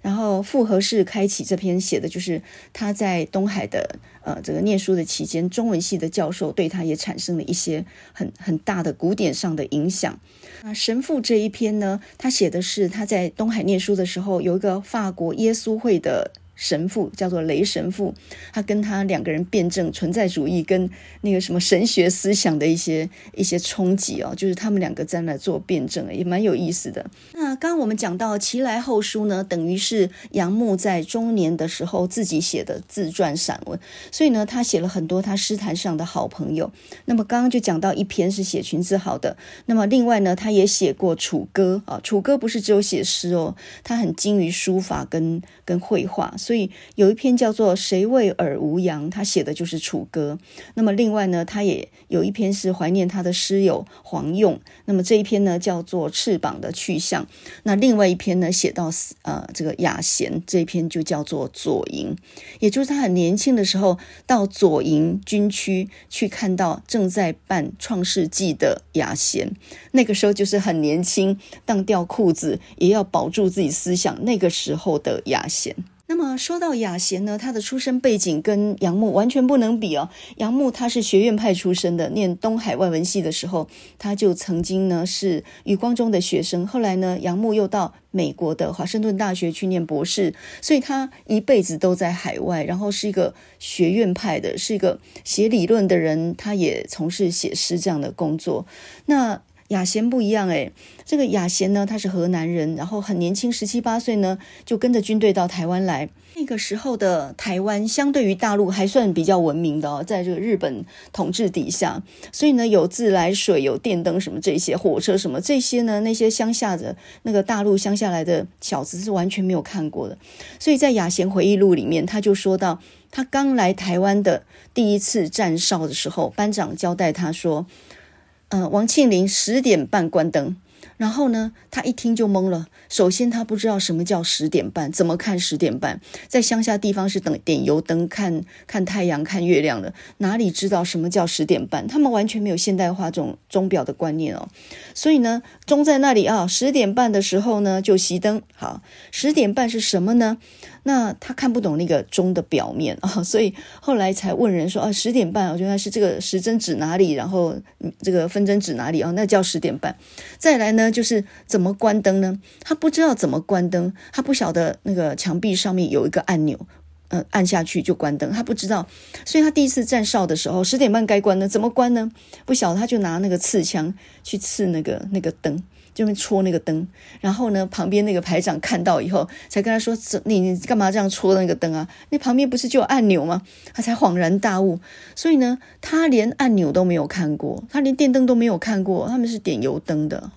然后复合式开启这篇写的就是他在东海的呃这个念书的期间，中文系的教授对他也产生了一些很很大的古典上的影响。那神父这一篇呢，他写的是他在东海念书的时候，有一个法国耶稣会的。神父叫做雷神父，他跟他两个人辩证存在主义跟那个什么神学思想的一些一些冲击哦，就是他们两个在那做辩证，也蛮有意思的。那刚刚我们讲到《其来后书》呢，等于是杨牧在中年的时候自己写的自传散文，所以呢，他写了很多他诗坛上的好朋友。那么刚刚就讲到一篇是写群子豪的，那么另外呢，他也写过楚歌啊，楚歌不是只有写诗哦，他很精于书法跟跟绘画。所以有一篇叫做《谁为尔无恙》，他写的就是楚歌。那么另外呢，他也有一篇是怀念他的师友黄用。那么这一篇呢叫做《翅膀的去向》。那另外一篇呢写到呃这个雅贤，这一篇就叫做《左营》，也就是他很年轻的时候到左营军区去看到正在办创世纪的雅贤。那个时候就是很年轻，当掉裤子也要保住自己思想。那个时候的雅贤。那么说到雅贤呢，他的出身背景跟杨牧完全不能比哦。杨牧他是学院派出身的，念东海外文系的时候，他就曾经呢是余光中的学生。后来呢，杨牧又到美国的华盛顿大学去念博士，所以他一辈子都在海外，然后是一个学院派的，是一个写理论的人，他也从事写诗这样的工作。那雅贤不一样诶，这个雅贤呢，他是河南人，然后很年轻，十七八岁呢，就跟着军队到台湾来。那个时候的台湾，相对于大陆还算比较文明的，在这个日本统治底下，所以呢，有自来水、有电灯什么这些，火车什么这些呢，那些乡下的那个大陆乡下来的小子是完全没有看过的。所以在雅贤回忆录里面，他就说到，他刚来台湾的第一次站哨的时候，班长交代他说。嗯、王庆龄十点半关灯，然后呢，他一听就懵了。首先，他不知道什么叫十点半，怎么看十点半？在乡下地方是等点油灯，看看太阳、看月亮的，哪里知道什么叫十点半？他们完全没有现代化这种钟表的观念哦。所以呢，钟在那里啊，十点半的时候呢就熄灯。好，十点半是什么呢？那他看不懂那个钟的表面 啊，所以后来才问人说啊，十点半，我觉得是这个时针指哪里，然后这个分针指哪里啊？那叫十点半。再来呢，就是怎么关灯呢？他不知道怎么关灯，他不晓得那个墙壁上面有一个按钮，呃按下去就关灯，他不知道，所以他第一次站哨的时候，十点半该关呢，怎么关呢？不晓得，他就拿那个刺枪去刺那个那个灯。就会戳那个灯，然后呢，旁边那个排长看到以后，才跟他说：“你你干嘛这样戳那个灯啊？那旁边不是就有按钮吗？”他才恍然大悟。所以呢，他连按钮都没有看过，他连电灯都没有看过，他们是点油灯的。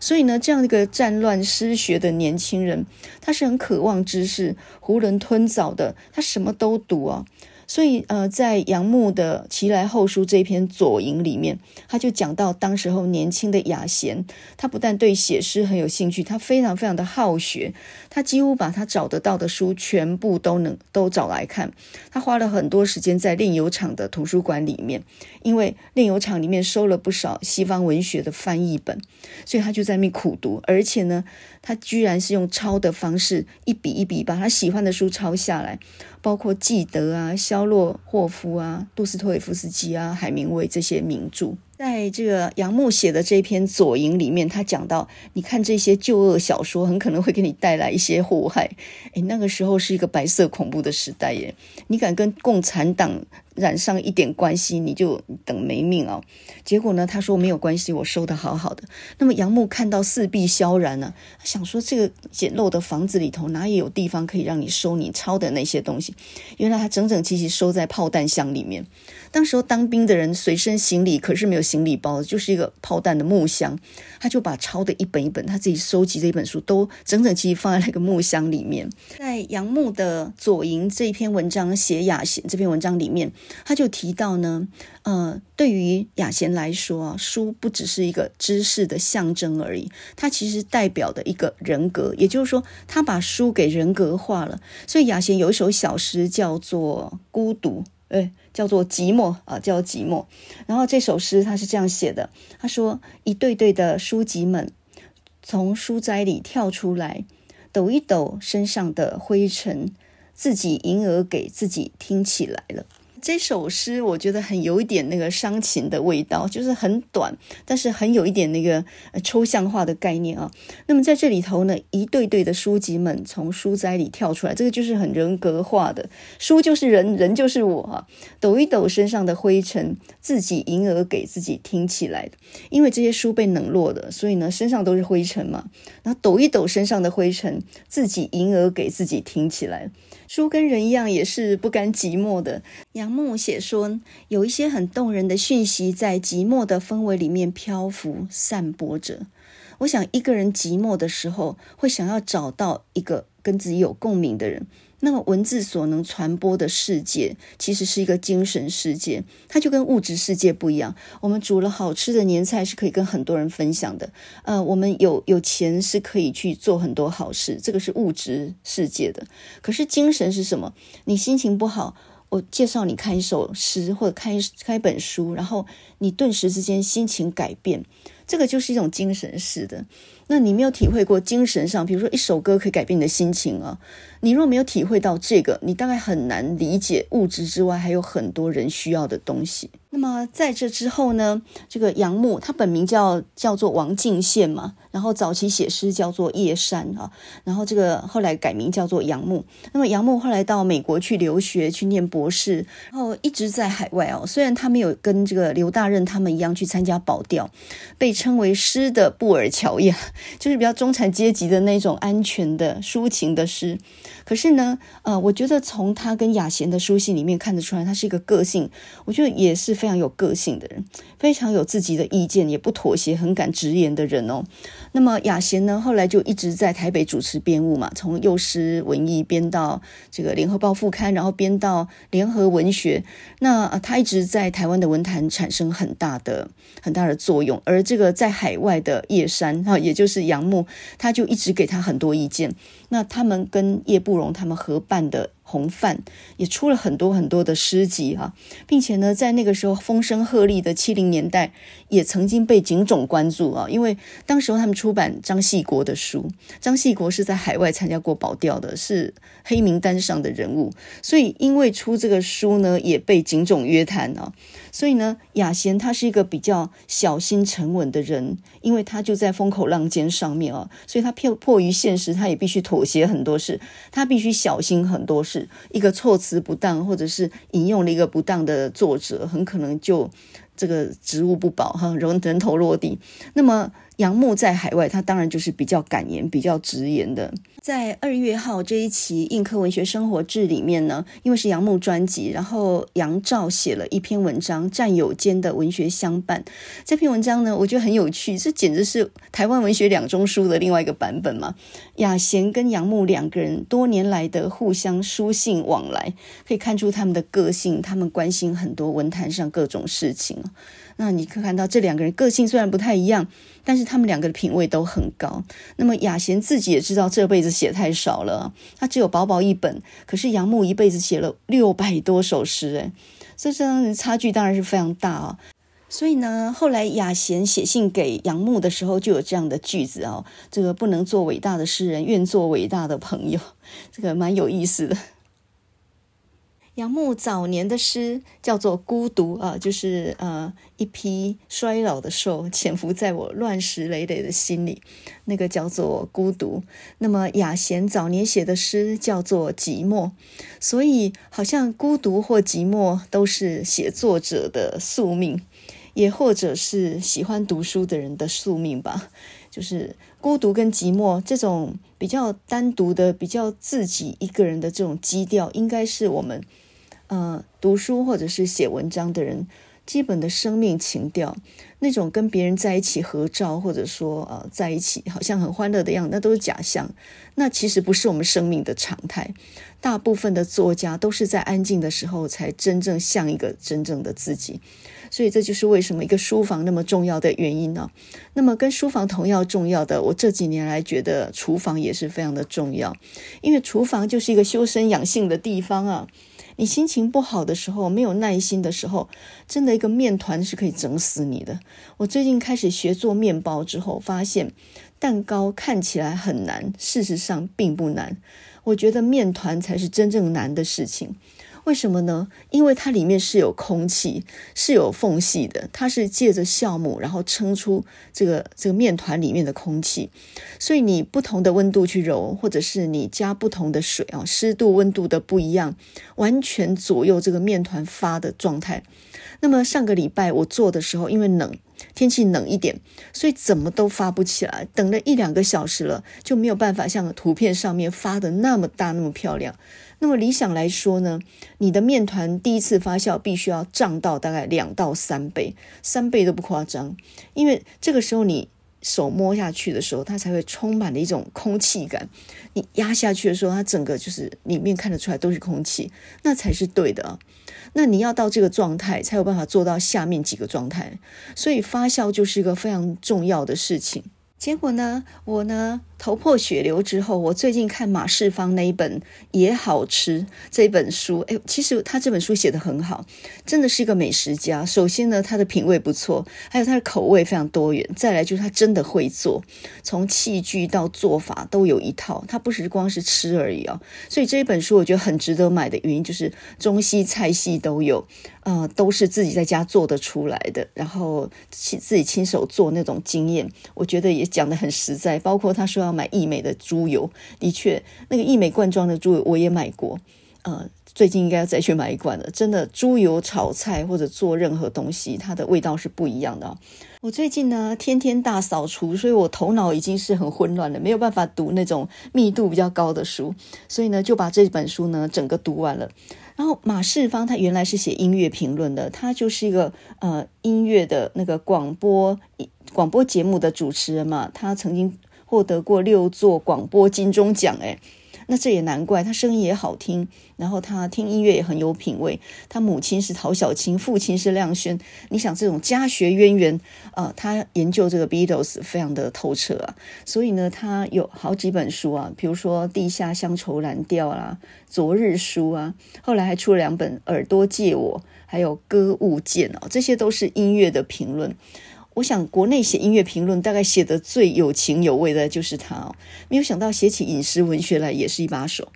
所以呢，这样一个战乱失学的年轻人，他是很渴望知识、囫囵吞枣的，他什么都读啊。所以，呃，在杨牧的《其来后书》这篇左营里面，他就讲到，当时候年轻的雅贤，他不但对写诗很有兴趣，他非常非常的好学，他几乎把他找得到的书全部都能都找来看。他花了很多时间在炼油厂的图书馆里面，因为炼油厂里面收了不少西方文学的翻译本，所以他就在那苦读，而且呢，他居然是用抄的方式，一笔一笔把他喜欢的书抄下来。包括纪德啊、肖洛霍夫啊、杜斯托耶夫斯基啊、海明威这些名著，在这个杨牧写的这篇《左营》里面，他讲到，你看这些旧恶小说，很可能会给你带来一些祸害。诶，那个时候是一个白色恐怖的时代耶，你敢跟共产党染上一点关系，你就等没命哦。结果呢，他说没有关系，我收得好好的。那么杨牧看到四壁萧然呢，他想说这个简陋的房子里头哪里有地方可以让你收你抄的那些东西？原来他整整齐齐收在炮弹箱里面。当时候当兵的人随身行李可是没有行李包，就是一个炮弹的木箱，他就把抄的一本一本他自己收集的一本书都整整齐齐放在那个木箱里面。在杨牧的《左营》这一篇文章写雅贤这篇文章里面，他就提到呢，呃，对于雅贤来说啊，书不只是一个知识的象征而已，它其实代表的一个人格，也就是说，他把书给人格化了。所以雅贤有一首小诗叫做《孤独》。哎，叫做寂寞啊，叫寂寞。然后这首诗他是这样写的：他说，一对对的书籍们从书斋里跳出来，抖一抖身上的灰尘，自己吟儿给自己听起来了。这首诗我觉得很有一点那个伤情的味道，就是很短，但是很有一点那个抽象化的概念啊。那么在这里头呢，一对对的书籍们从书斋里跳出来，这个就是很人格化的，书就是人，人就是我啊。抖一抖身上的灰尘，自己吟儿给自己听起来的，因为这些书被冷落的，所以呢身上都是灰尘嘛。然后抖一抖身上的灰尘，自己吟儿给自己听起来。书跟人一样，也是不甘寂寞的。杨牧写说，有一些很动人的讯息在寂寞的氛围里面漂浮、散播着。我想，一个人寂寞的时候，会想要找到一个跟自己有共鸣的人。那么文字所能传播的世界，其实是一个精神世界，它就跟物质世界不一样。我们煮了好吃的年菜是可以跟很多人分享的，呃，我们有有钱是可以去做很多好事，这个是物质世界的。可是精神是什么？你心情不好，我介绍你看一首诗或者看一看一本书，然后你顿时之间心情改变，这个就是一种精神式的。那你没有体会过精神上，比如说一首歌可以改变你的心情啊？你若没有体会到这个，你大概很难理解物质之外还有很多人需要的东西。那么在这之后呢，这个杨牧他本名叫叫做王敬献嘛，然后早期写诗叫做叶山啊，然后这个后来改名叫做杨牧。那么杨牧后来到美国去留学去念博士，然后一直在海外哦。虽然他没有跟这个刘大任他们一样去参加保钓，被称为诗的布尔乔亚。就是比较中产阶级的那种安全的抒情的诗，可是呢，呃，我觉得从他跟雅贤的书信里面看得出来，他是一个个性，我觉得也是非常有个性的人，非常有自己的意见，也不妥协，很敢直言的人哦。那么雅贤呢，后来就一直在台北主持编务嘛，从幼师文艺编到这个联合报副刊，然后编到联合文学，那他一直在台湾的文坛产生很大的很大的作用，而这个在海外的叶山哈，也就。是杨牧，他就一直给他很多意见。那他们跟叶慕容他们合办的洪范也出了很多很多的诗集啊，并且呢，在那个时候风声鹤唳的七零年代，也曾经被警总关注啊，因为当时他们出版张系国的书，张系国是在海外参加过保钓的，是黑名单上的人物，所以因为出这个书呢，也被警总约谈啊。所以呢，雅贤他是一个比较小心沉稳的人，因为他就在风口浪尖上面啊，所以他迫迫于现实，他也必须妥协很多事，他必须小心很多事。一个措辞不当，或者是引用了一个不当的作者，很可能就这个职务不保哈，人人头落地。那么。杨牧在海外，他当然就是比较敢言、比较直言的。在二月号这一期《印刻文学生活志》里面呢，因为是杨牧专辑，然后杨照写了一篇文章《战友间的文学相伴》。这篇文章呢，我觉得很有趣，这简直是台湾文学两中书的另外一个版本嘛。雅贤跟杨牧两个人多年来的互相书信往来，可以看出他们的个性，他们关心很多文坛上各种事情。那你可以看到这两个人个性虽然不太一样，但是他们两个的品味都很高。那么雅贤自己也知道这辈子写太少了，他只有薄薄一本，可是杨牧一辈子写了六百多首诗，哎，这这样的差距当然是非常大啊。所以呢，后来雅贤写信给杨牧的时候，就有这样的句子哦：这个不能做伟大的诗人，愿做伟大的朋友，这个蛮有意思的。杨牧早年的诗叫做《孤独》啊，就是呃一匹衰老的兽潜伏在我乱石累累的心里，那个叫做《孤独》。那么雅贤早年写的诗叫做《寂寞》，所以好像孤独或寂寞都是写作者的宿命，也或者是喜欢读书的人的宿命吧。就是孤独跟寂寞这种比较单独的、比较自己一个人的这种基调，应该是我们。呃，读书或者是写文章的人，基本的生命情调，那种跟别人在一起合照，或者说呃在一起好像很欢乐的样子，那都是假象。那其实不是我们生命的常态。大部分的作家都是在安静的时候才真正像一个真正的自己。所以这就是为什么一个书房那么重要的原因呢？那么跟书房同样重要的，我这几年来觉得厨房也是非常的重要，因为厨房就是一个修身养性的地方啊。你心情不好的时候，没有耐心的时候，真的一个面团是可以整死你的。我最近开始学做面包之后，发现蛋糕看起来很难，事实上并不难。我觉得面团才是真正难的事情。为什么呢？因为它里面是有空气，是有缝隙的，它是借着酵母，然后撑出这个这个面团里面的空气。所以你不同的温度去揉，或者是你加不同的水啊，湿度、温度的不一样，完全左右这个面团发的状态。那么上个礼拜我做的时候，因为冷，天气冷一点，所以怎么都发不起来。等了一两个小时了，就没有办法像图片上面发的那么大、那么漂亮。那么理想来说呢，你的面团第一次发酵必须要胀到大概两到三倍，三倍都不夸张，因为这个时候你手摸下去的时候，它才会充满了一种空气感。你压下去的时候，它整个就是里面看得出来都是空气，那才是对的。那你要到这个状态，才有办法做到下面几个状态。所以发酵就是一个非常重要的事情。结果呢，我呢，头破血流之后，我最近看马世芳那一本也好吃这本书，哎，其实他这本书写得很好，真的是一个美食家。首先呢，他的品味不错，还有他的口味非常多元。再来就是他真的会做，从器具到做法都有一套，他不是光是吃而已啊。所以这一本书我觉得很值得买的原因就是中西菜系都有，呃，都是自己在家做得出来的，然后亲自己亲手做那种经验，我觉得也讲得很实在。包括他说。买易美的猪油，的确，那个易美罐装的猪油我也买过，呃，最近应该要再去买一罐了。真的，猪油炒菜或者做任何东西，它的味道是不一样的。我最近呢，天天大扫除，所以我头脑已经是很混乱了，没有办法读那种密度比较高的书，所以呢，就把这本书呢整个读完了。然后马世芳他原来是写音乐评论的，他就是一个呃音乐的那个广播广播节目的主持人嘛，他曾经。获得过六座广播金钟奖，诶，那这也难怪，他声音也好听，然后他听音乐也很有品味。他母亲是陶小清，父亲是亮轩。你想这种家学渊源，呃，他研究这个 Beatles 非常的透彻啊，所以呢，他有好几本书啊，比如说《地下乡愁蓝调》啦，《昨日书》啊，后来还出了两本《耳朵借我》，还有《歌物见》啊，这些都是音乐的评论。我想，国内写音乐评论大概写的最有情有味的就是他哦。没有想到写起饮食文学来也是一把手。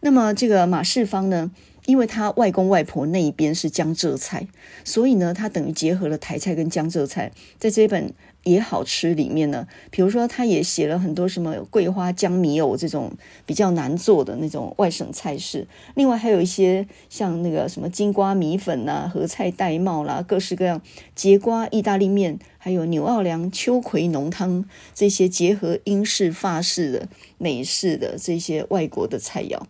那么这个马世芳呢，因为他外公外婆那一边是江浙菜，所以呢，他等于结合了台菜跟江浙菜，在这本也好吃里面呢，比如说他也写了很多什么桂花姜米藕这种比较难做的那种外省菜式，另外还有一些像那个什么金瓜米粉呐、啊、合菜玳瑁啦，各式各样节瓜意大利面，还有纽奥良秋葵浓汤这些结合英式、法式的、美式的这些外国的菜肴。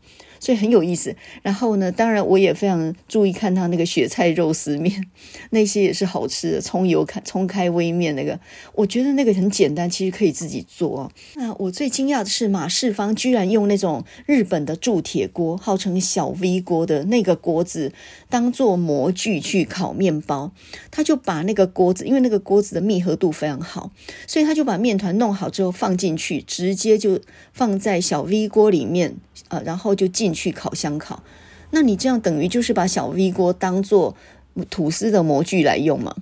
所以很有意思，然后呢，当然我也非常注意看他那个雪菜肉丝面，那些也是好吃的，葱油开葱开微面那个，我觉得那个很简单，其实可以自己做。那我最惊讶的是马世芳居然用那种日本的铸铁锅，号称小 V 锅的那个锅子当做模具去烤面包，他就把那个锅子，因为那个锅子的密合度非常好，所以他就把面团弄好之后放进去，直接就放在小 V 锅里面。呃，然后就进进去烤箱烤，那你这样等于就是把小 V 锅当做吐司的模具来用嘛？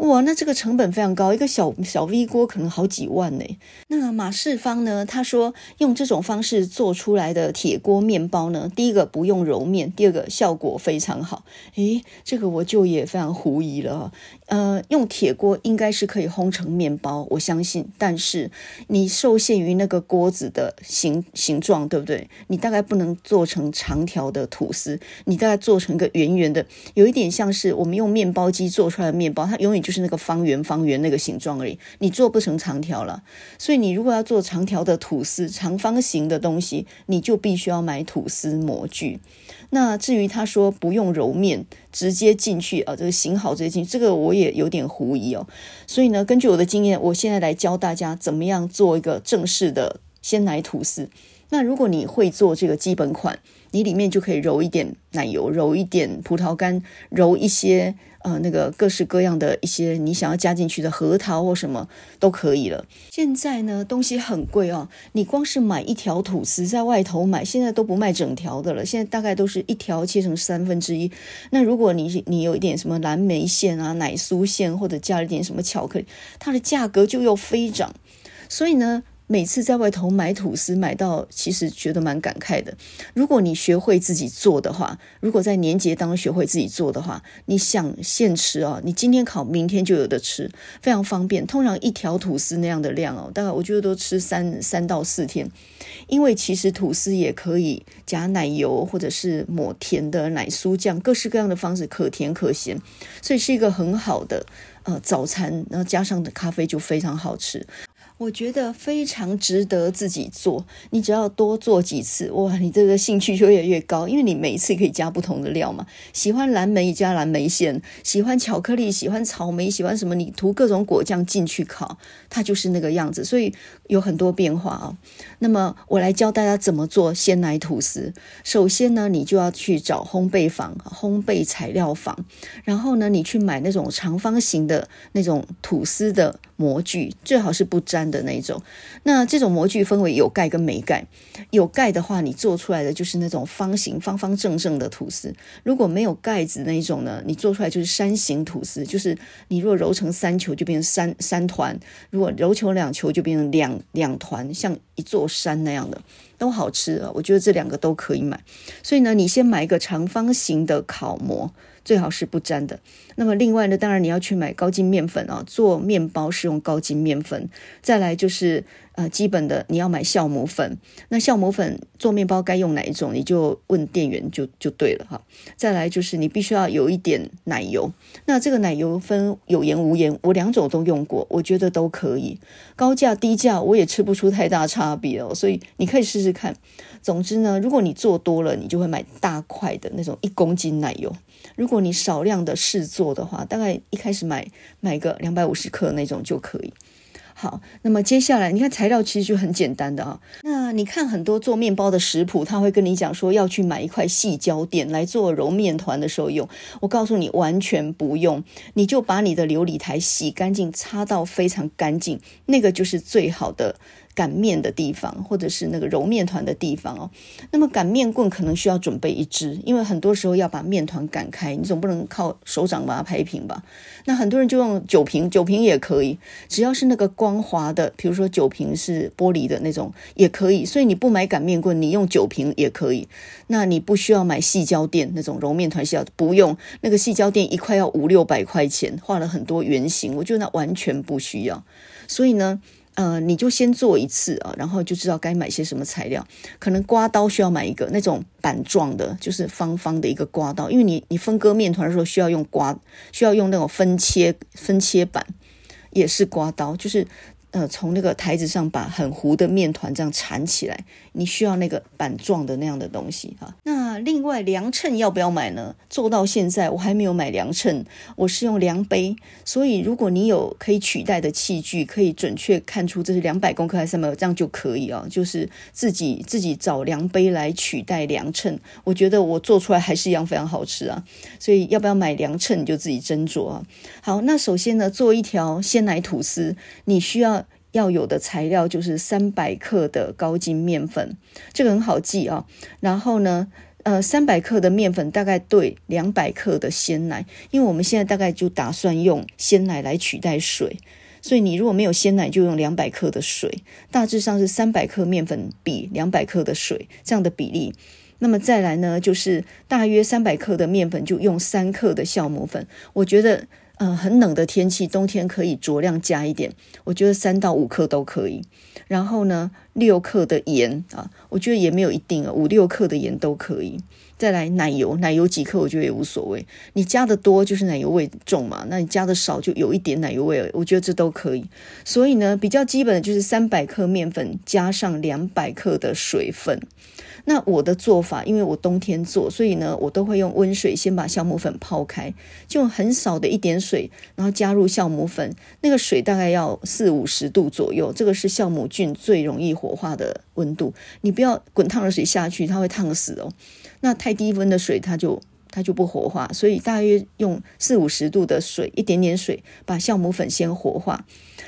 哇，那这个成本非常高，一个小小 V 锅可能好几万呢。那马世芳呢？他说用这种方式做出来的铁锅面包呢，第一个不用揉面，第二个效果非常好。诶，这个我就也非常狐疑了。呃，用铁锅应该是可以烘成面包，我相信。但是你受限于那个锅子的形形状，对不对？你大概不能做成长条的吐司，你大概做成一个圆圆的，有一点像是我们用面包机做出来的面包，它永远就就是那个方圆方圆那个形状而已，你做不成长条了。所以你如果要做长条的吐司，长方形的东西，你就必须要买吐司模具。那至于他说不用揉面，直接进去啊，这个型好直接进去，这个我也有点狐疑哦。所以呢，根据我的经验，我现在来教大家怎么样做一个正式的鲜奶吐司。那如果你会做这个基本款，你里面就可以揉一点奶油，揉一点葡萄干，揉一些。呃，那个各式各样的一些你想要加进去的核桃或什么都可以了。现在呢，东西很贵哦，你光是买一条吐司在外头买，现在都不卖整条的了，现在大概都是一条切成三分之一。那如果你你有一点什么蓝莓馅啊、奶酥馅，或者加了点什么巧克力，它的价格就又飞涨。所以呢。每次在外头买吐司，买到其实觉得蛮感慨的。如果你学会自己做的话，如果在年节当中学会自己做的话，你想现吃啊，你今天烤，明天就有得吃，非常方便。通常一条吐司那样的量哦，大概我觉得都吃三三到四天。因为其实吐司也可以加奶油，或者是抹甜的奶酥酱，各式各样的方式，可甜可咸，所以是一个很好的呃早餐。然后加上的咖啡就非常好吃。我觉得非常值得自己做，你只要多做几次，哇，你这个兴趣就越来越高，因为你每一次可以加不同的料嘛。喜欢蓝莓加蓝莓馅，喜欢巧克力，喜欢草莓，喜欢什么，你涂各种果酱进去烤，它就是那个样子，所以有很多变化啊。那么我来教大家怎么做鲜奶吐司。首先呢，你就要去找烘焙坊、烘焙材料坊，然后呢，你去买那种长方形的那种吐司的模具，最好是不粘的那种。那这种模具分为有盖跟没盖。有盖的话，你做出来的就是那种方形、方方正正的吐司；如果没有盖子那一种呢，你做出来就是山形吐司，就是你如果揉成三球就变成三三团，如果揉成两球就变成两两团，像一座山那样的，都好吃啊。我觉得这两个都可以买。所以呢，你先买一个长方形的烤模。最好是不粘的。那么另外呢，当然你要去买高筋面粉啊，做面包是用高筋面粉。再来就是呃，基本的你要买酵母粉。那酵母粉做面包该用哪一种，你就问店员就就对了哈。再来就是你必须要有一点奶油。那这个奶油分有盐无盐，我两种都用过，我觉得都可以。高价低价我也吃不出太大差别哦，所以你可以试试看。总之呢，如果你做多了，你就会买大块的那种一公斤奶油。如果你少量的试做的话，大概一开始买买个两百五十克那种就可以。好，那么接下来你看材料其实就很简单的啊。那你看很多做面包的食谱，他会跟你讲说要去买一块细胶垫来做揉面团的时候用。我告诉你完全不用，你就把你的琉璃台洗干净，擦到非常干净，那个就是最好的擀面的地方，或者是那个揉面团的地方哦。那么擀面棍可能需要准备一支，因为很多时候要把面团擀开，你总不能靠手掌把它拍平吧？那很多人就用酒瓶，酒瓶也可以，只要是那个光滑的，比如说酒瓶是玻璃的那种也可以。所以你不买擀面棍，你用酒瓶也可以。那你不需要买细胶垫那种揉面团矽胶，不用那个细胶垫一块要五六百块钱，画了很多圆形，我觉得那完全不需要。所以呢。呃，你就先做一次啊，然后就知道该买些什么材料。可能刮刀需要买一个那种板状的，就是方方的一个刮刀，因为你你分割面团的时候需要用刮，需要用那种分切分切板，也是刮刀，就是。呃，从那个台子上把很糊的面团这样缠起来，你需要那个板状的那样的东西哈。那另外量秤要不要买呢？做到现在我还没有买量秤，我是用量杯。所以如果你有可以取代的器具，可以准确看出这是两百公克还是三百，这样就可以啊。就是自己自己找量杯来取代量秤，我觉得我做出来还是一样非常好吃啊。所以要不要买量秤，你就自己斟酌啊。好，那首先呢，做一条鲜奶吐司，你需要。要有的材料就是三百克的高筋面粉，这个很好记啊。然后呢，呃，三百克的面粉大概兑两百克的鲜奶，因为我们现在大概就打算用鲜奶来取代水，所以你如果没有鲜奶，就用两百克的水，大致上是三百克面粉比两百克的水这样的比例。那么再来呢，就是大约三百克的面粉就用三克的酵母粉，我觉得。嗯，很冷的天气，冬天可以酌量加一点，我觉得三到五克都可以。然后呢，六克的盐啊，我觉得也没有一定啊，五六克的盐都可以。再来奶油，奶油几克我觉得也无所谓，你加的多就是奶油味重嘛，那你加的少就有一点奶油味，我觉得这都可以。所以呢，比较基本的就是三百克面粉加上两百克的水分。那我的做法，因为我冬天做，所以呢，我都会用温水先把酵母粉泡开，就很少的一点水，然后加入酵母粉，那个水大概要四五十度左右，这个是酵母菌最容易活化的温度。你不要滚烫的水下去，它会烫死哦。那太低温的水，它就它就不活化，所以大约用四五十度的水，一点点水，把酵母粉先活化。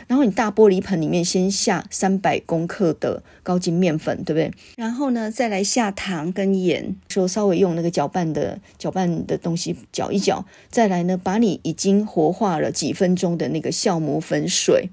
然后你大玻璃盆里面先下三百公克的高筋面粉，对不对？然后呢，再来下糖跟盐，说稍微用那个搅拌的搅拌的东西搅一搅。再来呢，把你已经活化了几分钟的那个酵母粉水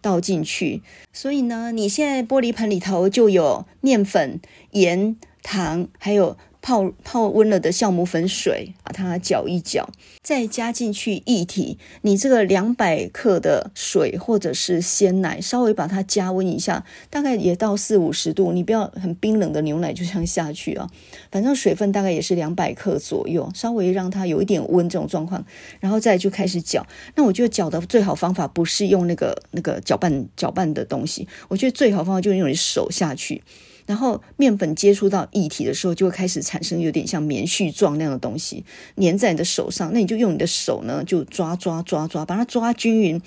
倒进去。所以呢，你现在玻璃盆里头就有面粉、盐、糖，还有。泡泡温了的酵母粉水，把它搅一搅，再加进去液体。你这个两百克的水或者是鲜奶，稍微把它加温一下，大概也到四五十度。你不要很冰冷的牛奶就这样下去啊，反正水分大概也是两百克左右，稍微让它有一点温这种状况，然后再就开始搅。那我觉得搅的最好方法不是用那个那个搅拌搅拌的东西，我觉得最好方法就是用你手下去。然后面粉接触到液体的时候，就会开始产生有点像棉絮状那样的东西，粘在你的手上。那你就用你的手呢，就抓抓抓抓，把它抓均匀。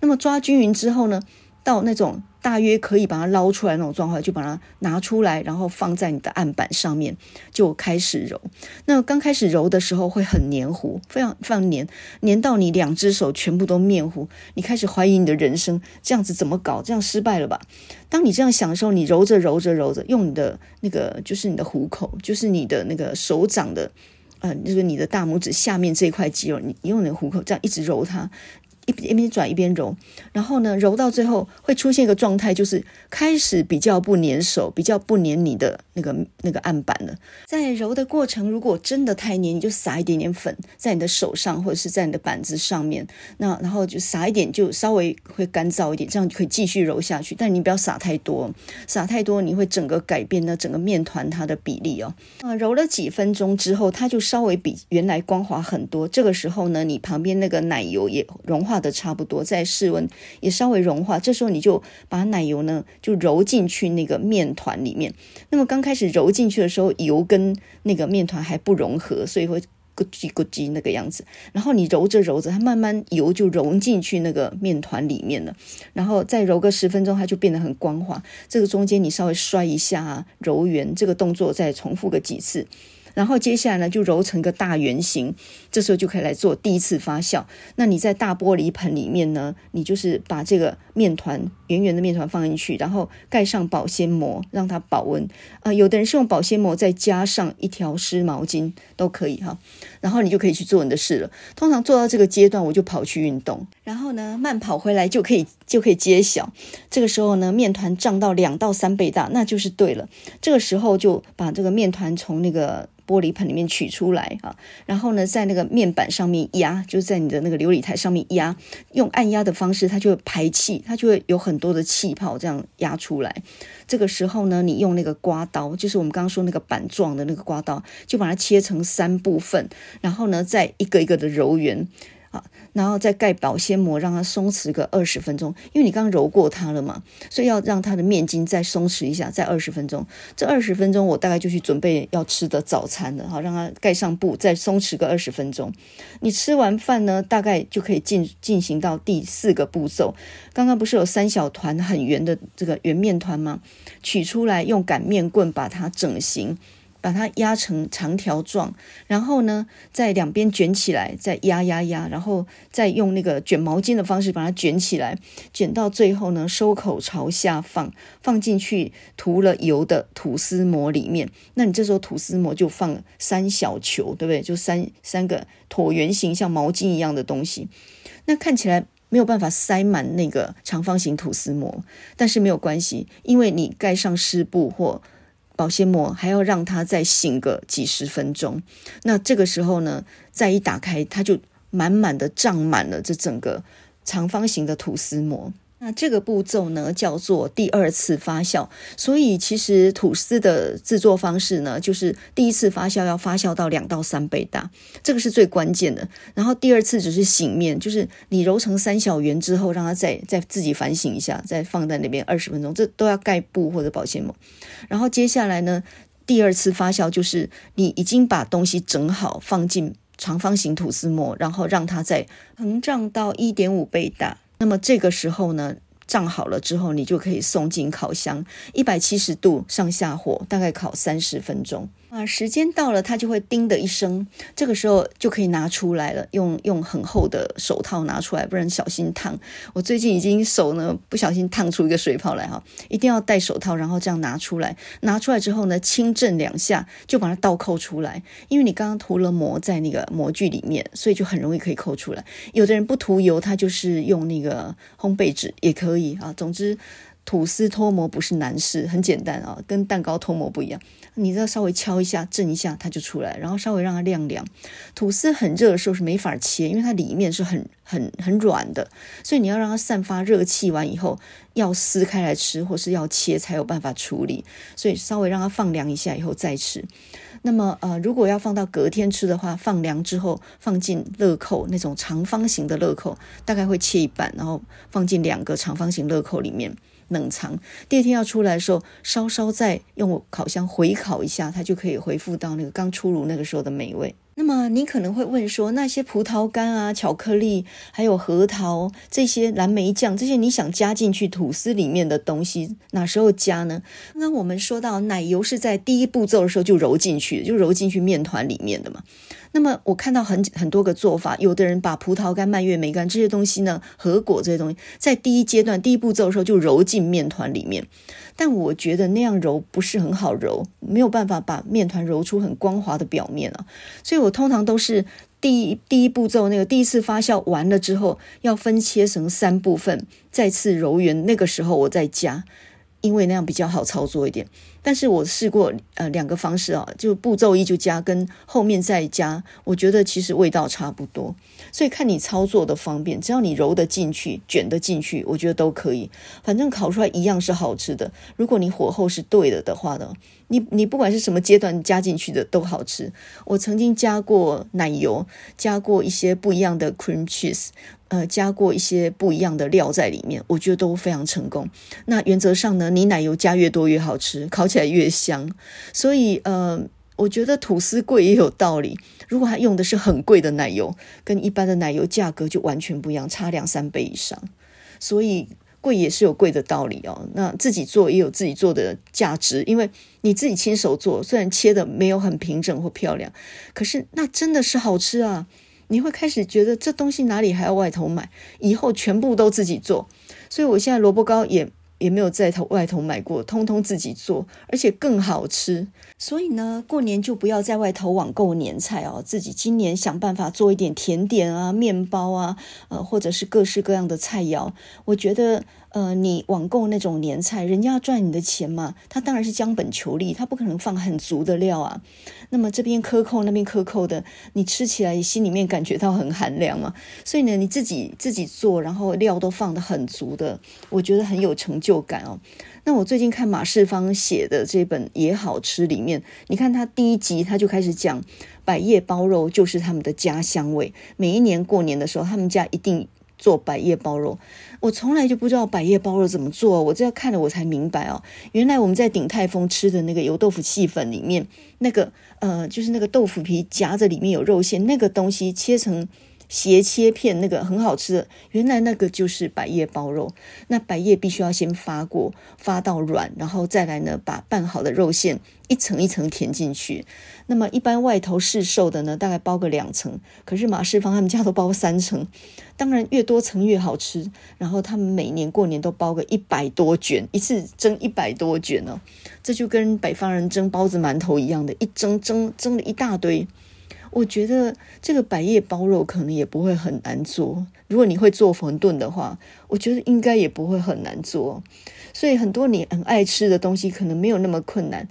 那么抓均匀之后呢，到那种。大约可以把它捞出来那种状况，就把它拿出来，然后放在你的案板上面，就开始揉。那刚开始揉的时候会很黏糊，非常非常黏，黏到你两只手全部都面糊。你开始怀疑你的人生，这样子怎么搞？这样失败了吧？当你这样想的时候，你揉着揉着揉着，用你的那个就是你的虎口，就是你的那个手掌的，呃，就是你的大拇指下面这块肌肉，你用你的虎口这样一直揉它。一边转一边揉，然后呢，揉到最后会出现一个状态，就是开始比较不粘手，比较不粘你的那个那个案板了。在揉的过程，如果真的太粘，你就撒一点点粉在你的手上，或者是在你的板子上面。那然后就撒一点，就稍微会干燥一点，这样就可以继续揉下去。但你不要撒太多，撒太多你会整个改变那整个面团它的比例哦。啊，揉了几分钟之后，它就稍微比原来光滑很多。这个时候呢，你旁边那个奶油也融化的差不多，在室温也稍微融化，这时候你就把奶油呢就揉进去那个面团里面。那么刚开始揉进去的时候，油跟那个面团还不融合，所以会咕叽咕叽那个样子。然后你揉着揉着，它慢慢油就融进去那个面团里面了。然后再揉个十分钟，它就变得很光滑。这个中间你稍微摔一下，揉圆这个动作再重复个几次。然后接下来呢就揉成个大圆形，这时候就可以来做第一次发酵。那你在大玻璃盆里面呢，你就是把这个面团圆圆的面团放进去，然后盖上保鲜膜，让它保温。啊、呃，有的人是用保鲜膜再加上一条湿毛巾都可以哈。然后你就可以去做你的事了。通常做到这个阶段，我就跑去运动，然后呢慢跑回来就可以就可以揭晓。这个时候呢，面团胀到两到三倍大，那就是对了。这个时候就把这个面团从那个玻璃盆里面取出来啊，然后呢在那个面板上面压，就在你的那个琉璃台上面压，用按压的方式，它就会排气，它就会有很多的气泡这样压出来。这个时候呢，你用那个刮刀，就是我们刚刚说那个板状的那个刮刀，就把它切成三部分，然后呢再一个一个的揉圆。啊，然后再盖保鲜膜，让它松弛个二十分钟。因为你刚揉过它了嘛，所以要让它的面筋再松弛一下，再二十分钟。这二十分钟，我大概就去准备要吃的早餐了。好，让它盖上布，再松弛个二十分钟。你吃完饭呢，大概就可以进进行到第四个步骤。刚刚不是有三小团很圆的这个圆面团吗？取出来，用擀面棍把它整形。把它压成长条状，然后呢，在两边卷起来，再压压压，然后再用那个卷毛巾的方式把它卷起来，卷到最后呢，收口朝下放，放进去涂了油的吐司模里面。那你这时候吐司模就放三小球，对不对？就三三个椭圆形，像毛巾一样的东西。那看起来没有办法塞满那个长方形吐司模，但是没有关系，因为你盖上湿布或保鲜膜还要让它再醒个几十分钟，那这个时候呢，再一打开，它就满满的胀满了这整个长方形的吐司膜。那这个步骤呢，叫做第二次发酵。所以其实吐司的制作方式呢，就是第一次发酵要发酵到两到三倍大，这个是最关键的。然后第二次只是醒面，就是你揉成三小圆之后，让它再再自己反省一下，再放在那边二十分钟，这都要盖布或者保鲜膜。然后接下来呢，第二次发酵就是你已经把东西整好，放进长方形吐司模，然后让它再膨胀到一点五倍大。那么这个时候呢，胀好了之后，你就可以送进烤箱，一百七十度上下火，大概烤三十分钟。啊，时间到了，它就会叮的一声，这个时候就可以拿出来了，用用很厚的手套拿出来，不然小心烫。我最近已经手呢不小心烫出一个水泡来哈，一定要戴手套，然后这样拿出来。拿出来之后呢，轻震两下就把它倒扣出来，因为你刚刚涂了膜在那个模具里面，所以就很容易可以扣出来。有的人不涂油，他就是用那个烘焙纸也可以啊。总之。吐司脱模不是难事，很简单啊，跟蛋糕脱模不一样。你只要稍微敲一下、震一下，它就出来，然后稍微让它晾凉。吐司很热的时候是没法切，因为它里面是很很很软的，所以你要让它散发热气完以后，要撕开来吃，或是要切才有办法处理。所以稍微让它放凉一下以后再吃。那么呃，如果要放到隔天吃的话，放凉之后放进乐扣那种长方形的乐扣，大概会切一半，然后放进两个长方形乐扣里面。冷藏，第二天要出来的时候，稍稍再用烤箱回烤一下，它就可以恢复到那个刚出炉那个时候的美味。那么你可能会问说，那些葡萄干啊、巧克力，还有核桃这些蓝莓酱，这些你想加进去吐司里面的东西，哪时候加呢？那我们说到奶油是在第一步骤的时候就揉进去，就揉进去面团里面的嘛。那么我看到很很多个做法，有的人把葡萄干、蔓越莓干这些东西呢，核果这些东西，在第一阶段、第一步骤的时候就揉进面团里面。但我觉得那样揉不是很好揉，没有办法把面团揉出很光滑的表面啊。所以我通常都是第一第一步骤那个第一次发酵完了之后，要分切成三部分，再次揉圆，那个时候我再加。因为那样比较好操作一点，但是我试过呃两个方式啊，就步骤一就加，跟后面再加，我觉得其实味道差不多，所以看你操作的方便，只要你揉得进去、卷得进去，我觉得都可以，反正烤出来一样是好吃的。如果你火候是对的的话呢，你你不管是什么阶段加进去的都好吃。我曾经加过奶油，加过一些不一样的 cream cheese。呃，加过一些不一样的料在里面，我觉得都非常成功。那原则上呢，你奶油加越多越好吃，烤起来越香。所以呃，我觉得吐司贵也有道理。如果它用的是很贵的奶油，跟一般的奶油价格就完全不一样，差两三倍以上。所以贵也是有贵的道理哦。那自己做也有自己做的价值，因为你自己亲手做，虽然切的没有很平整或漂亮，可是那真的是好吃啊！你会开始觉得这东西哪里还要外头买，以后全部都自己做。所以我现在萝卜糕也。也没有在头外头买过，通通自己做，而且更好吃。所以呢，过年就不要在外头网购年菜哦，自己今年想办法做一点甜点啊、面包啊，呃，或者是各式各样的菜肴。我觉得。呃，你网购那种年菜，人家要赚你的钱嘛，他当然是将本求利，他不可能放很足的料啊。那么这边克扣，那边克扣的，你吃起来心里面感觉到很寒凉嘛。所以呢，你自己自己做，然后料都放得很足的，我觉得很有成就感哦。那我最近看马世芳写的这本《也好吃》里面，你看他第一集他就开始讲百叶包肉就是他们的家乡味，每一年过年的时候，他们家一定。做百叶包肉，我从来就不知道百叶包肉怎么做，我这要看了我才明白哦，原来我们在鼎泰丰吃的那个油豆腐细粉里面，那个呃，就是那个豆腐皮夹着里面有肉馅，那个东西切成。斜切片那个很好吃的，原来那个就是百叶包肉。那百叶必须要先发过，发到软，然后再来呢，把拌好的肉馅一层一层填进去。那么一般外头市售的呢，大概包个两层，可是马世芳他们家都包三层。当然越多层越好吃。然后他们每年过年都包个一百多卷，一次蒸一百多卷呢、哦，这就跟北方人蒸包子馒头一样的，一蒸蒸蒸了一大堆。我觉得这个百叶包肉可能也不会很难做。如果你会做馄饨的话，我觉得应该也不会很难做。所以很多你很爱吃的东西可能没有那么困难。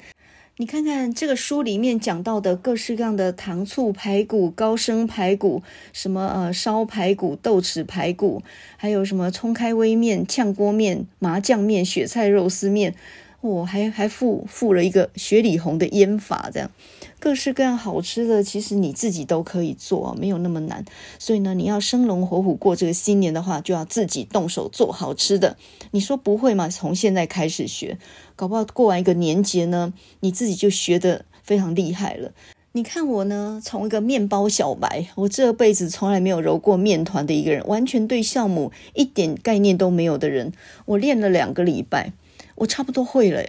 你看看这个书里面讲到的各式各样的糖醋排骨、高升排骨，什么呃烧排骨、豆豉排骨，还有什么葱开微面、炝锅面、麻酱面、雪菜肉丝面。我、哦、还还附附了一个雪里红的腌法，这样各式各样好吃的，其实你自己都可以做，没有那么难。所以呢，你要生龙活虎过这个新年的话，就要自己动手做好吃的。你说不会吗？从现在开始学，搞不好过完一个年节呢，你自己就学得非常厉害了。你看我呢，从一个面包小白，我这辈子从来没有揉过面团的一个人，完全对酵母一点概念都没有的人，我练了两个礼拜。我差不多会了，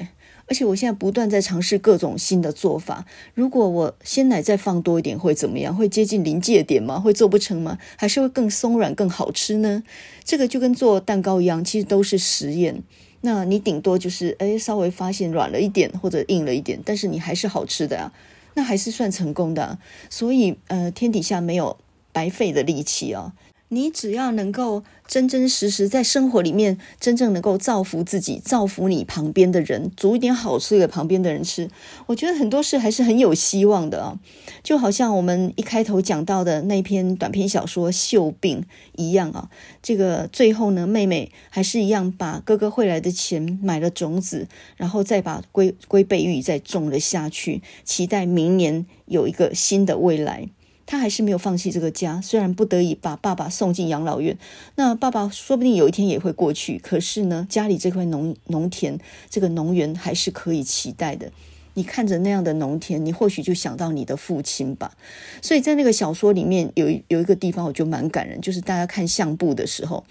而且我现在不断在尝试各种新的做法。如果我鲜奶再放多一点，会怎么样？会接近临界点吗？会做不成吗？还是会更松软、更好吃呢？这个就跟做蛋糕一样，其实都是实验。那你顶多就是诶，稍微发现软了一点或者硬了一点，但是你还是好吃的啊，那还是算成功的。所以呃，天底下没有白费的力气啊。你只要能够真真实实在生活里面真正能够造福自己、造福你旁边的人，煮一点好吃给旁边的人吃，我觉得很多事还是很有希望的啊！就好像我们一开头讲到的那篇短篇小说《绣病》一样啊，这个最后呢，妹妹还是一样把哥哥汇来的钱买了种子，然后再把龟龟背芋再种了下去，期待明年有一个新的未来。他还是没有放弃这个家，虽然不得已把爸爸送进养老院，那爸爸说不定有一天也会过去。可是呢，家里这块农农田，这个农园还是可以期待的。你看着那样的农田，你或许就想到你的父亲吧。所以在那个小说里面有有一个地方，我觉得蛮感人，就是大家看相簿的时候，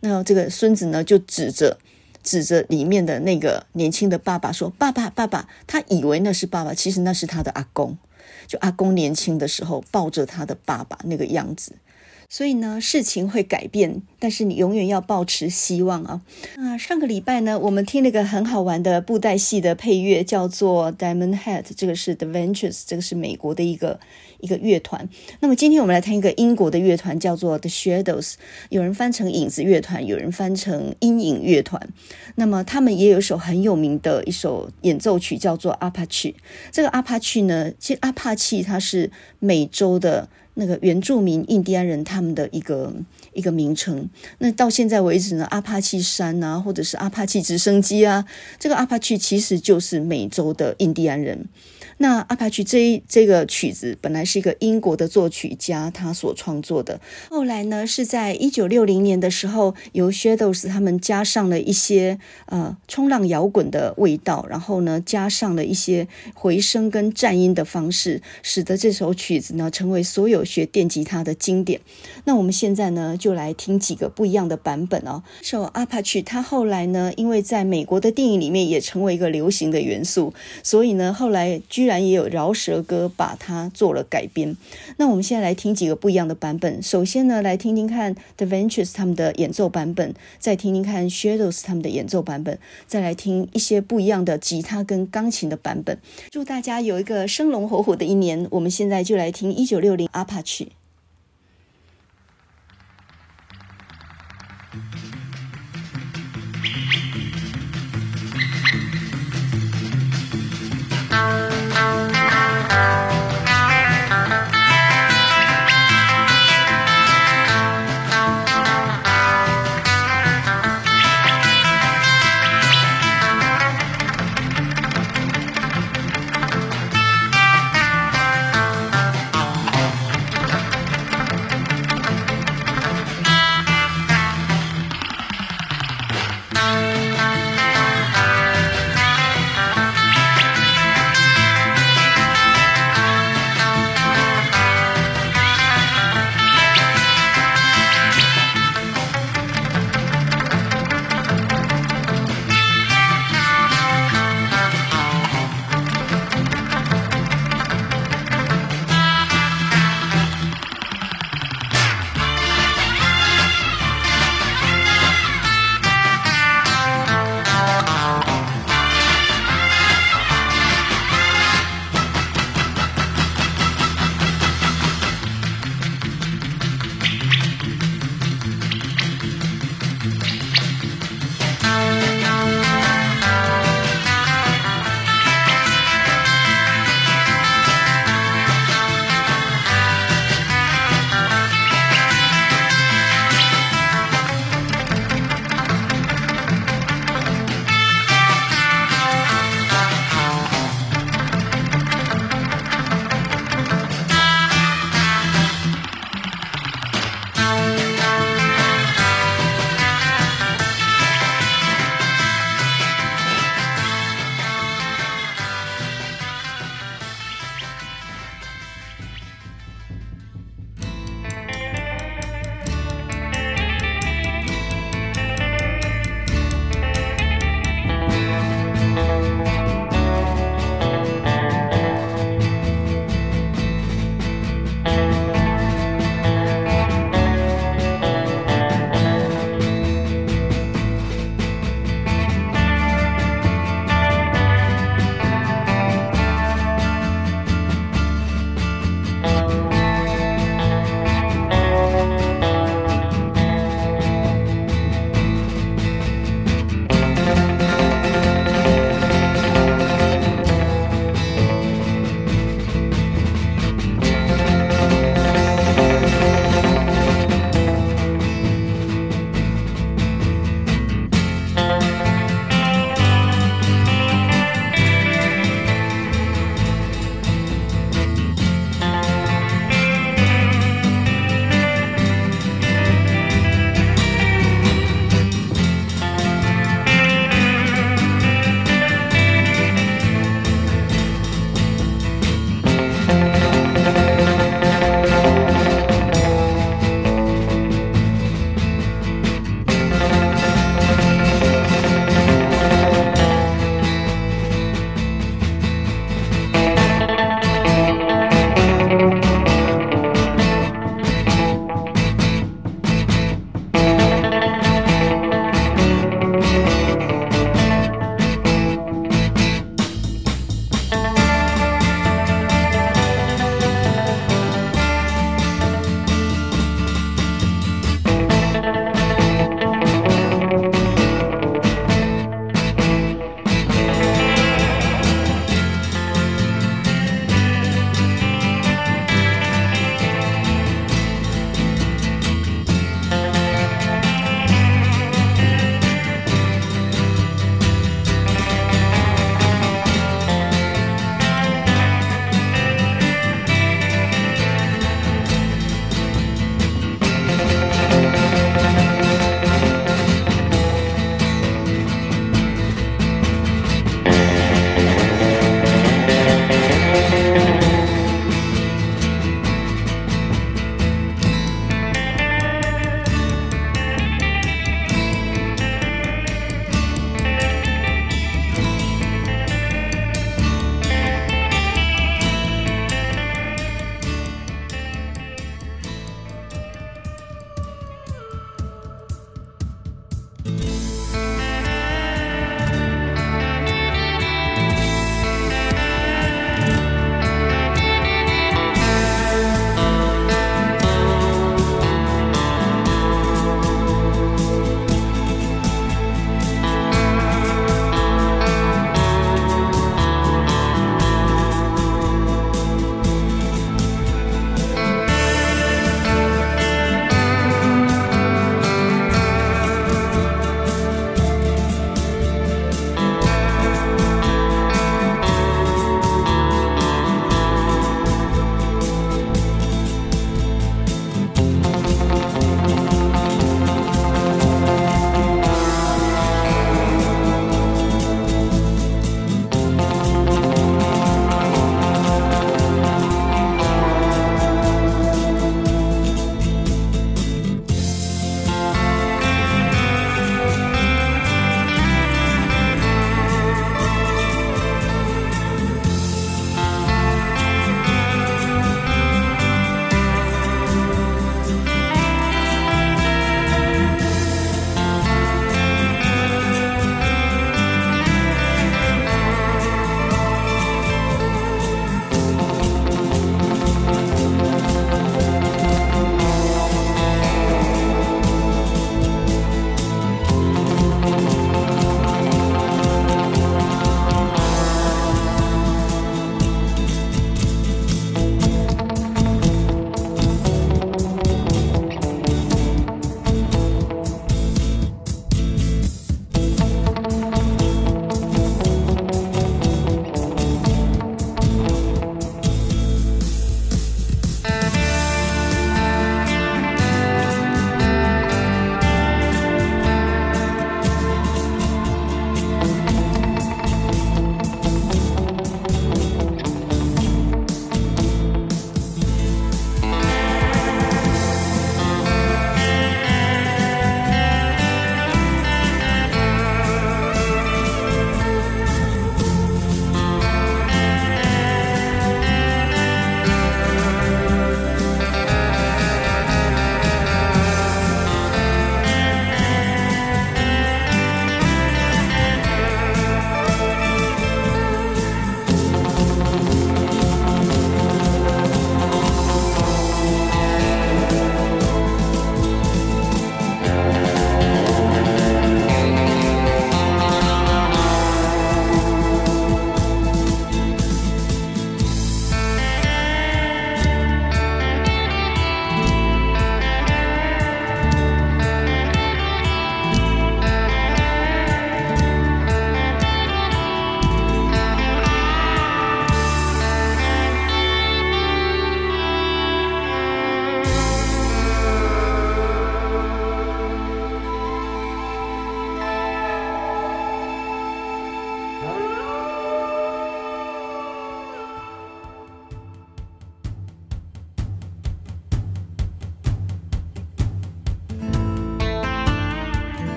那这个孙子呢就指着指着里面的那个年轻的爸爸说：“爸爸，爸爸。”他以为那是爸爸，其实那是他的阿公。就阿公年轻的时候抱着他的爸爸那个样子，所以呢，事情会改变，但是你永远要抱持希望啊！那，上个礼拜呢，我们听了一个很好玩的布袋戏的配乐，叫做《Diamond Head》，这个是 The Ventures，这个是美国的一个一个乐团。那么今天我们来听一个英国的乐团，叫做 The Shadows，有人翻成影子乐团，有人翻成阴影乐团。那么他们也有一首很有名的一首演奏曲，叫做《阿帕奇》。这个阿帕奇呢，其实阿帕奇它是美洲的那个原住民印第安人他们的一个一个名称。那到现在为止呢，阿帕契山啊，或者是阿帕契直升机啊，这个阿帕契其实就是美洲的印第安人。那阿帕奇这一这个曲子本来是一个英国的作曲家他所创作的，后来呢是在一九六零年的时候，由 Shadows 他们加上了一些呃冲浪摇滚的味道，然后呢加上了一些回声跟颤音的方式，使得这首曲子呢成为所有学电吉他的经典。那我们现在呢，就来听几个不一样的版本哦。这首《Apache》它后来呢，因为在美国的电影里面也成为一个流行的元素，所以呢，后来居然也有饶舌歌把它做了改编。那我们现在来听几个不一样的版本。首先呢，来听听看 The Ventures 他们的演奏版本，再听听看 Shadows 他们的演奏版本，再来听一些不一样的吉他跟钢琴的版本。祝大家有一个生龙活虎的一年。我们现在就来听一九六零 Apache。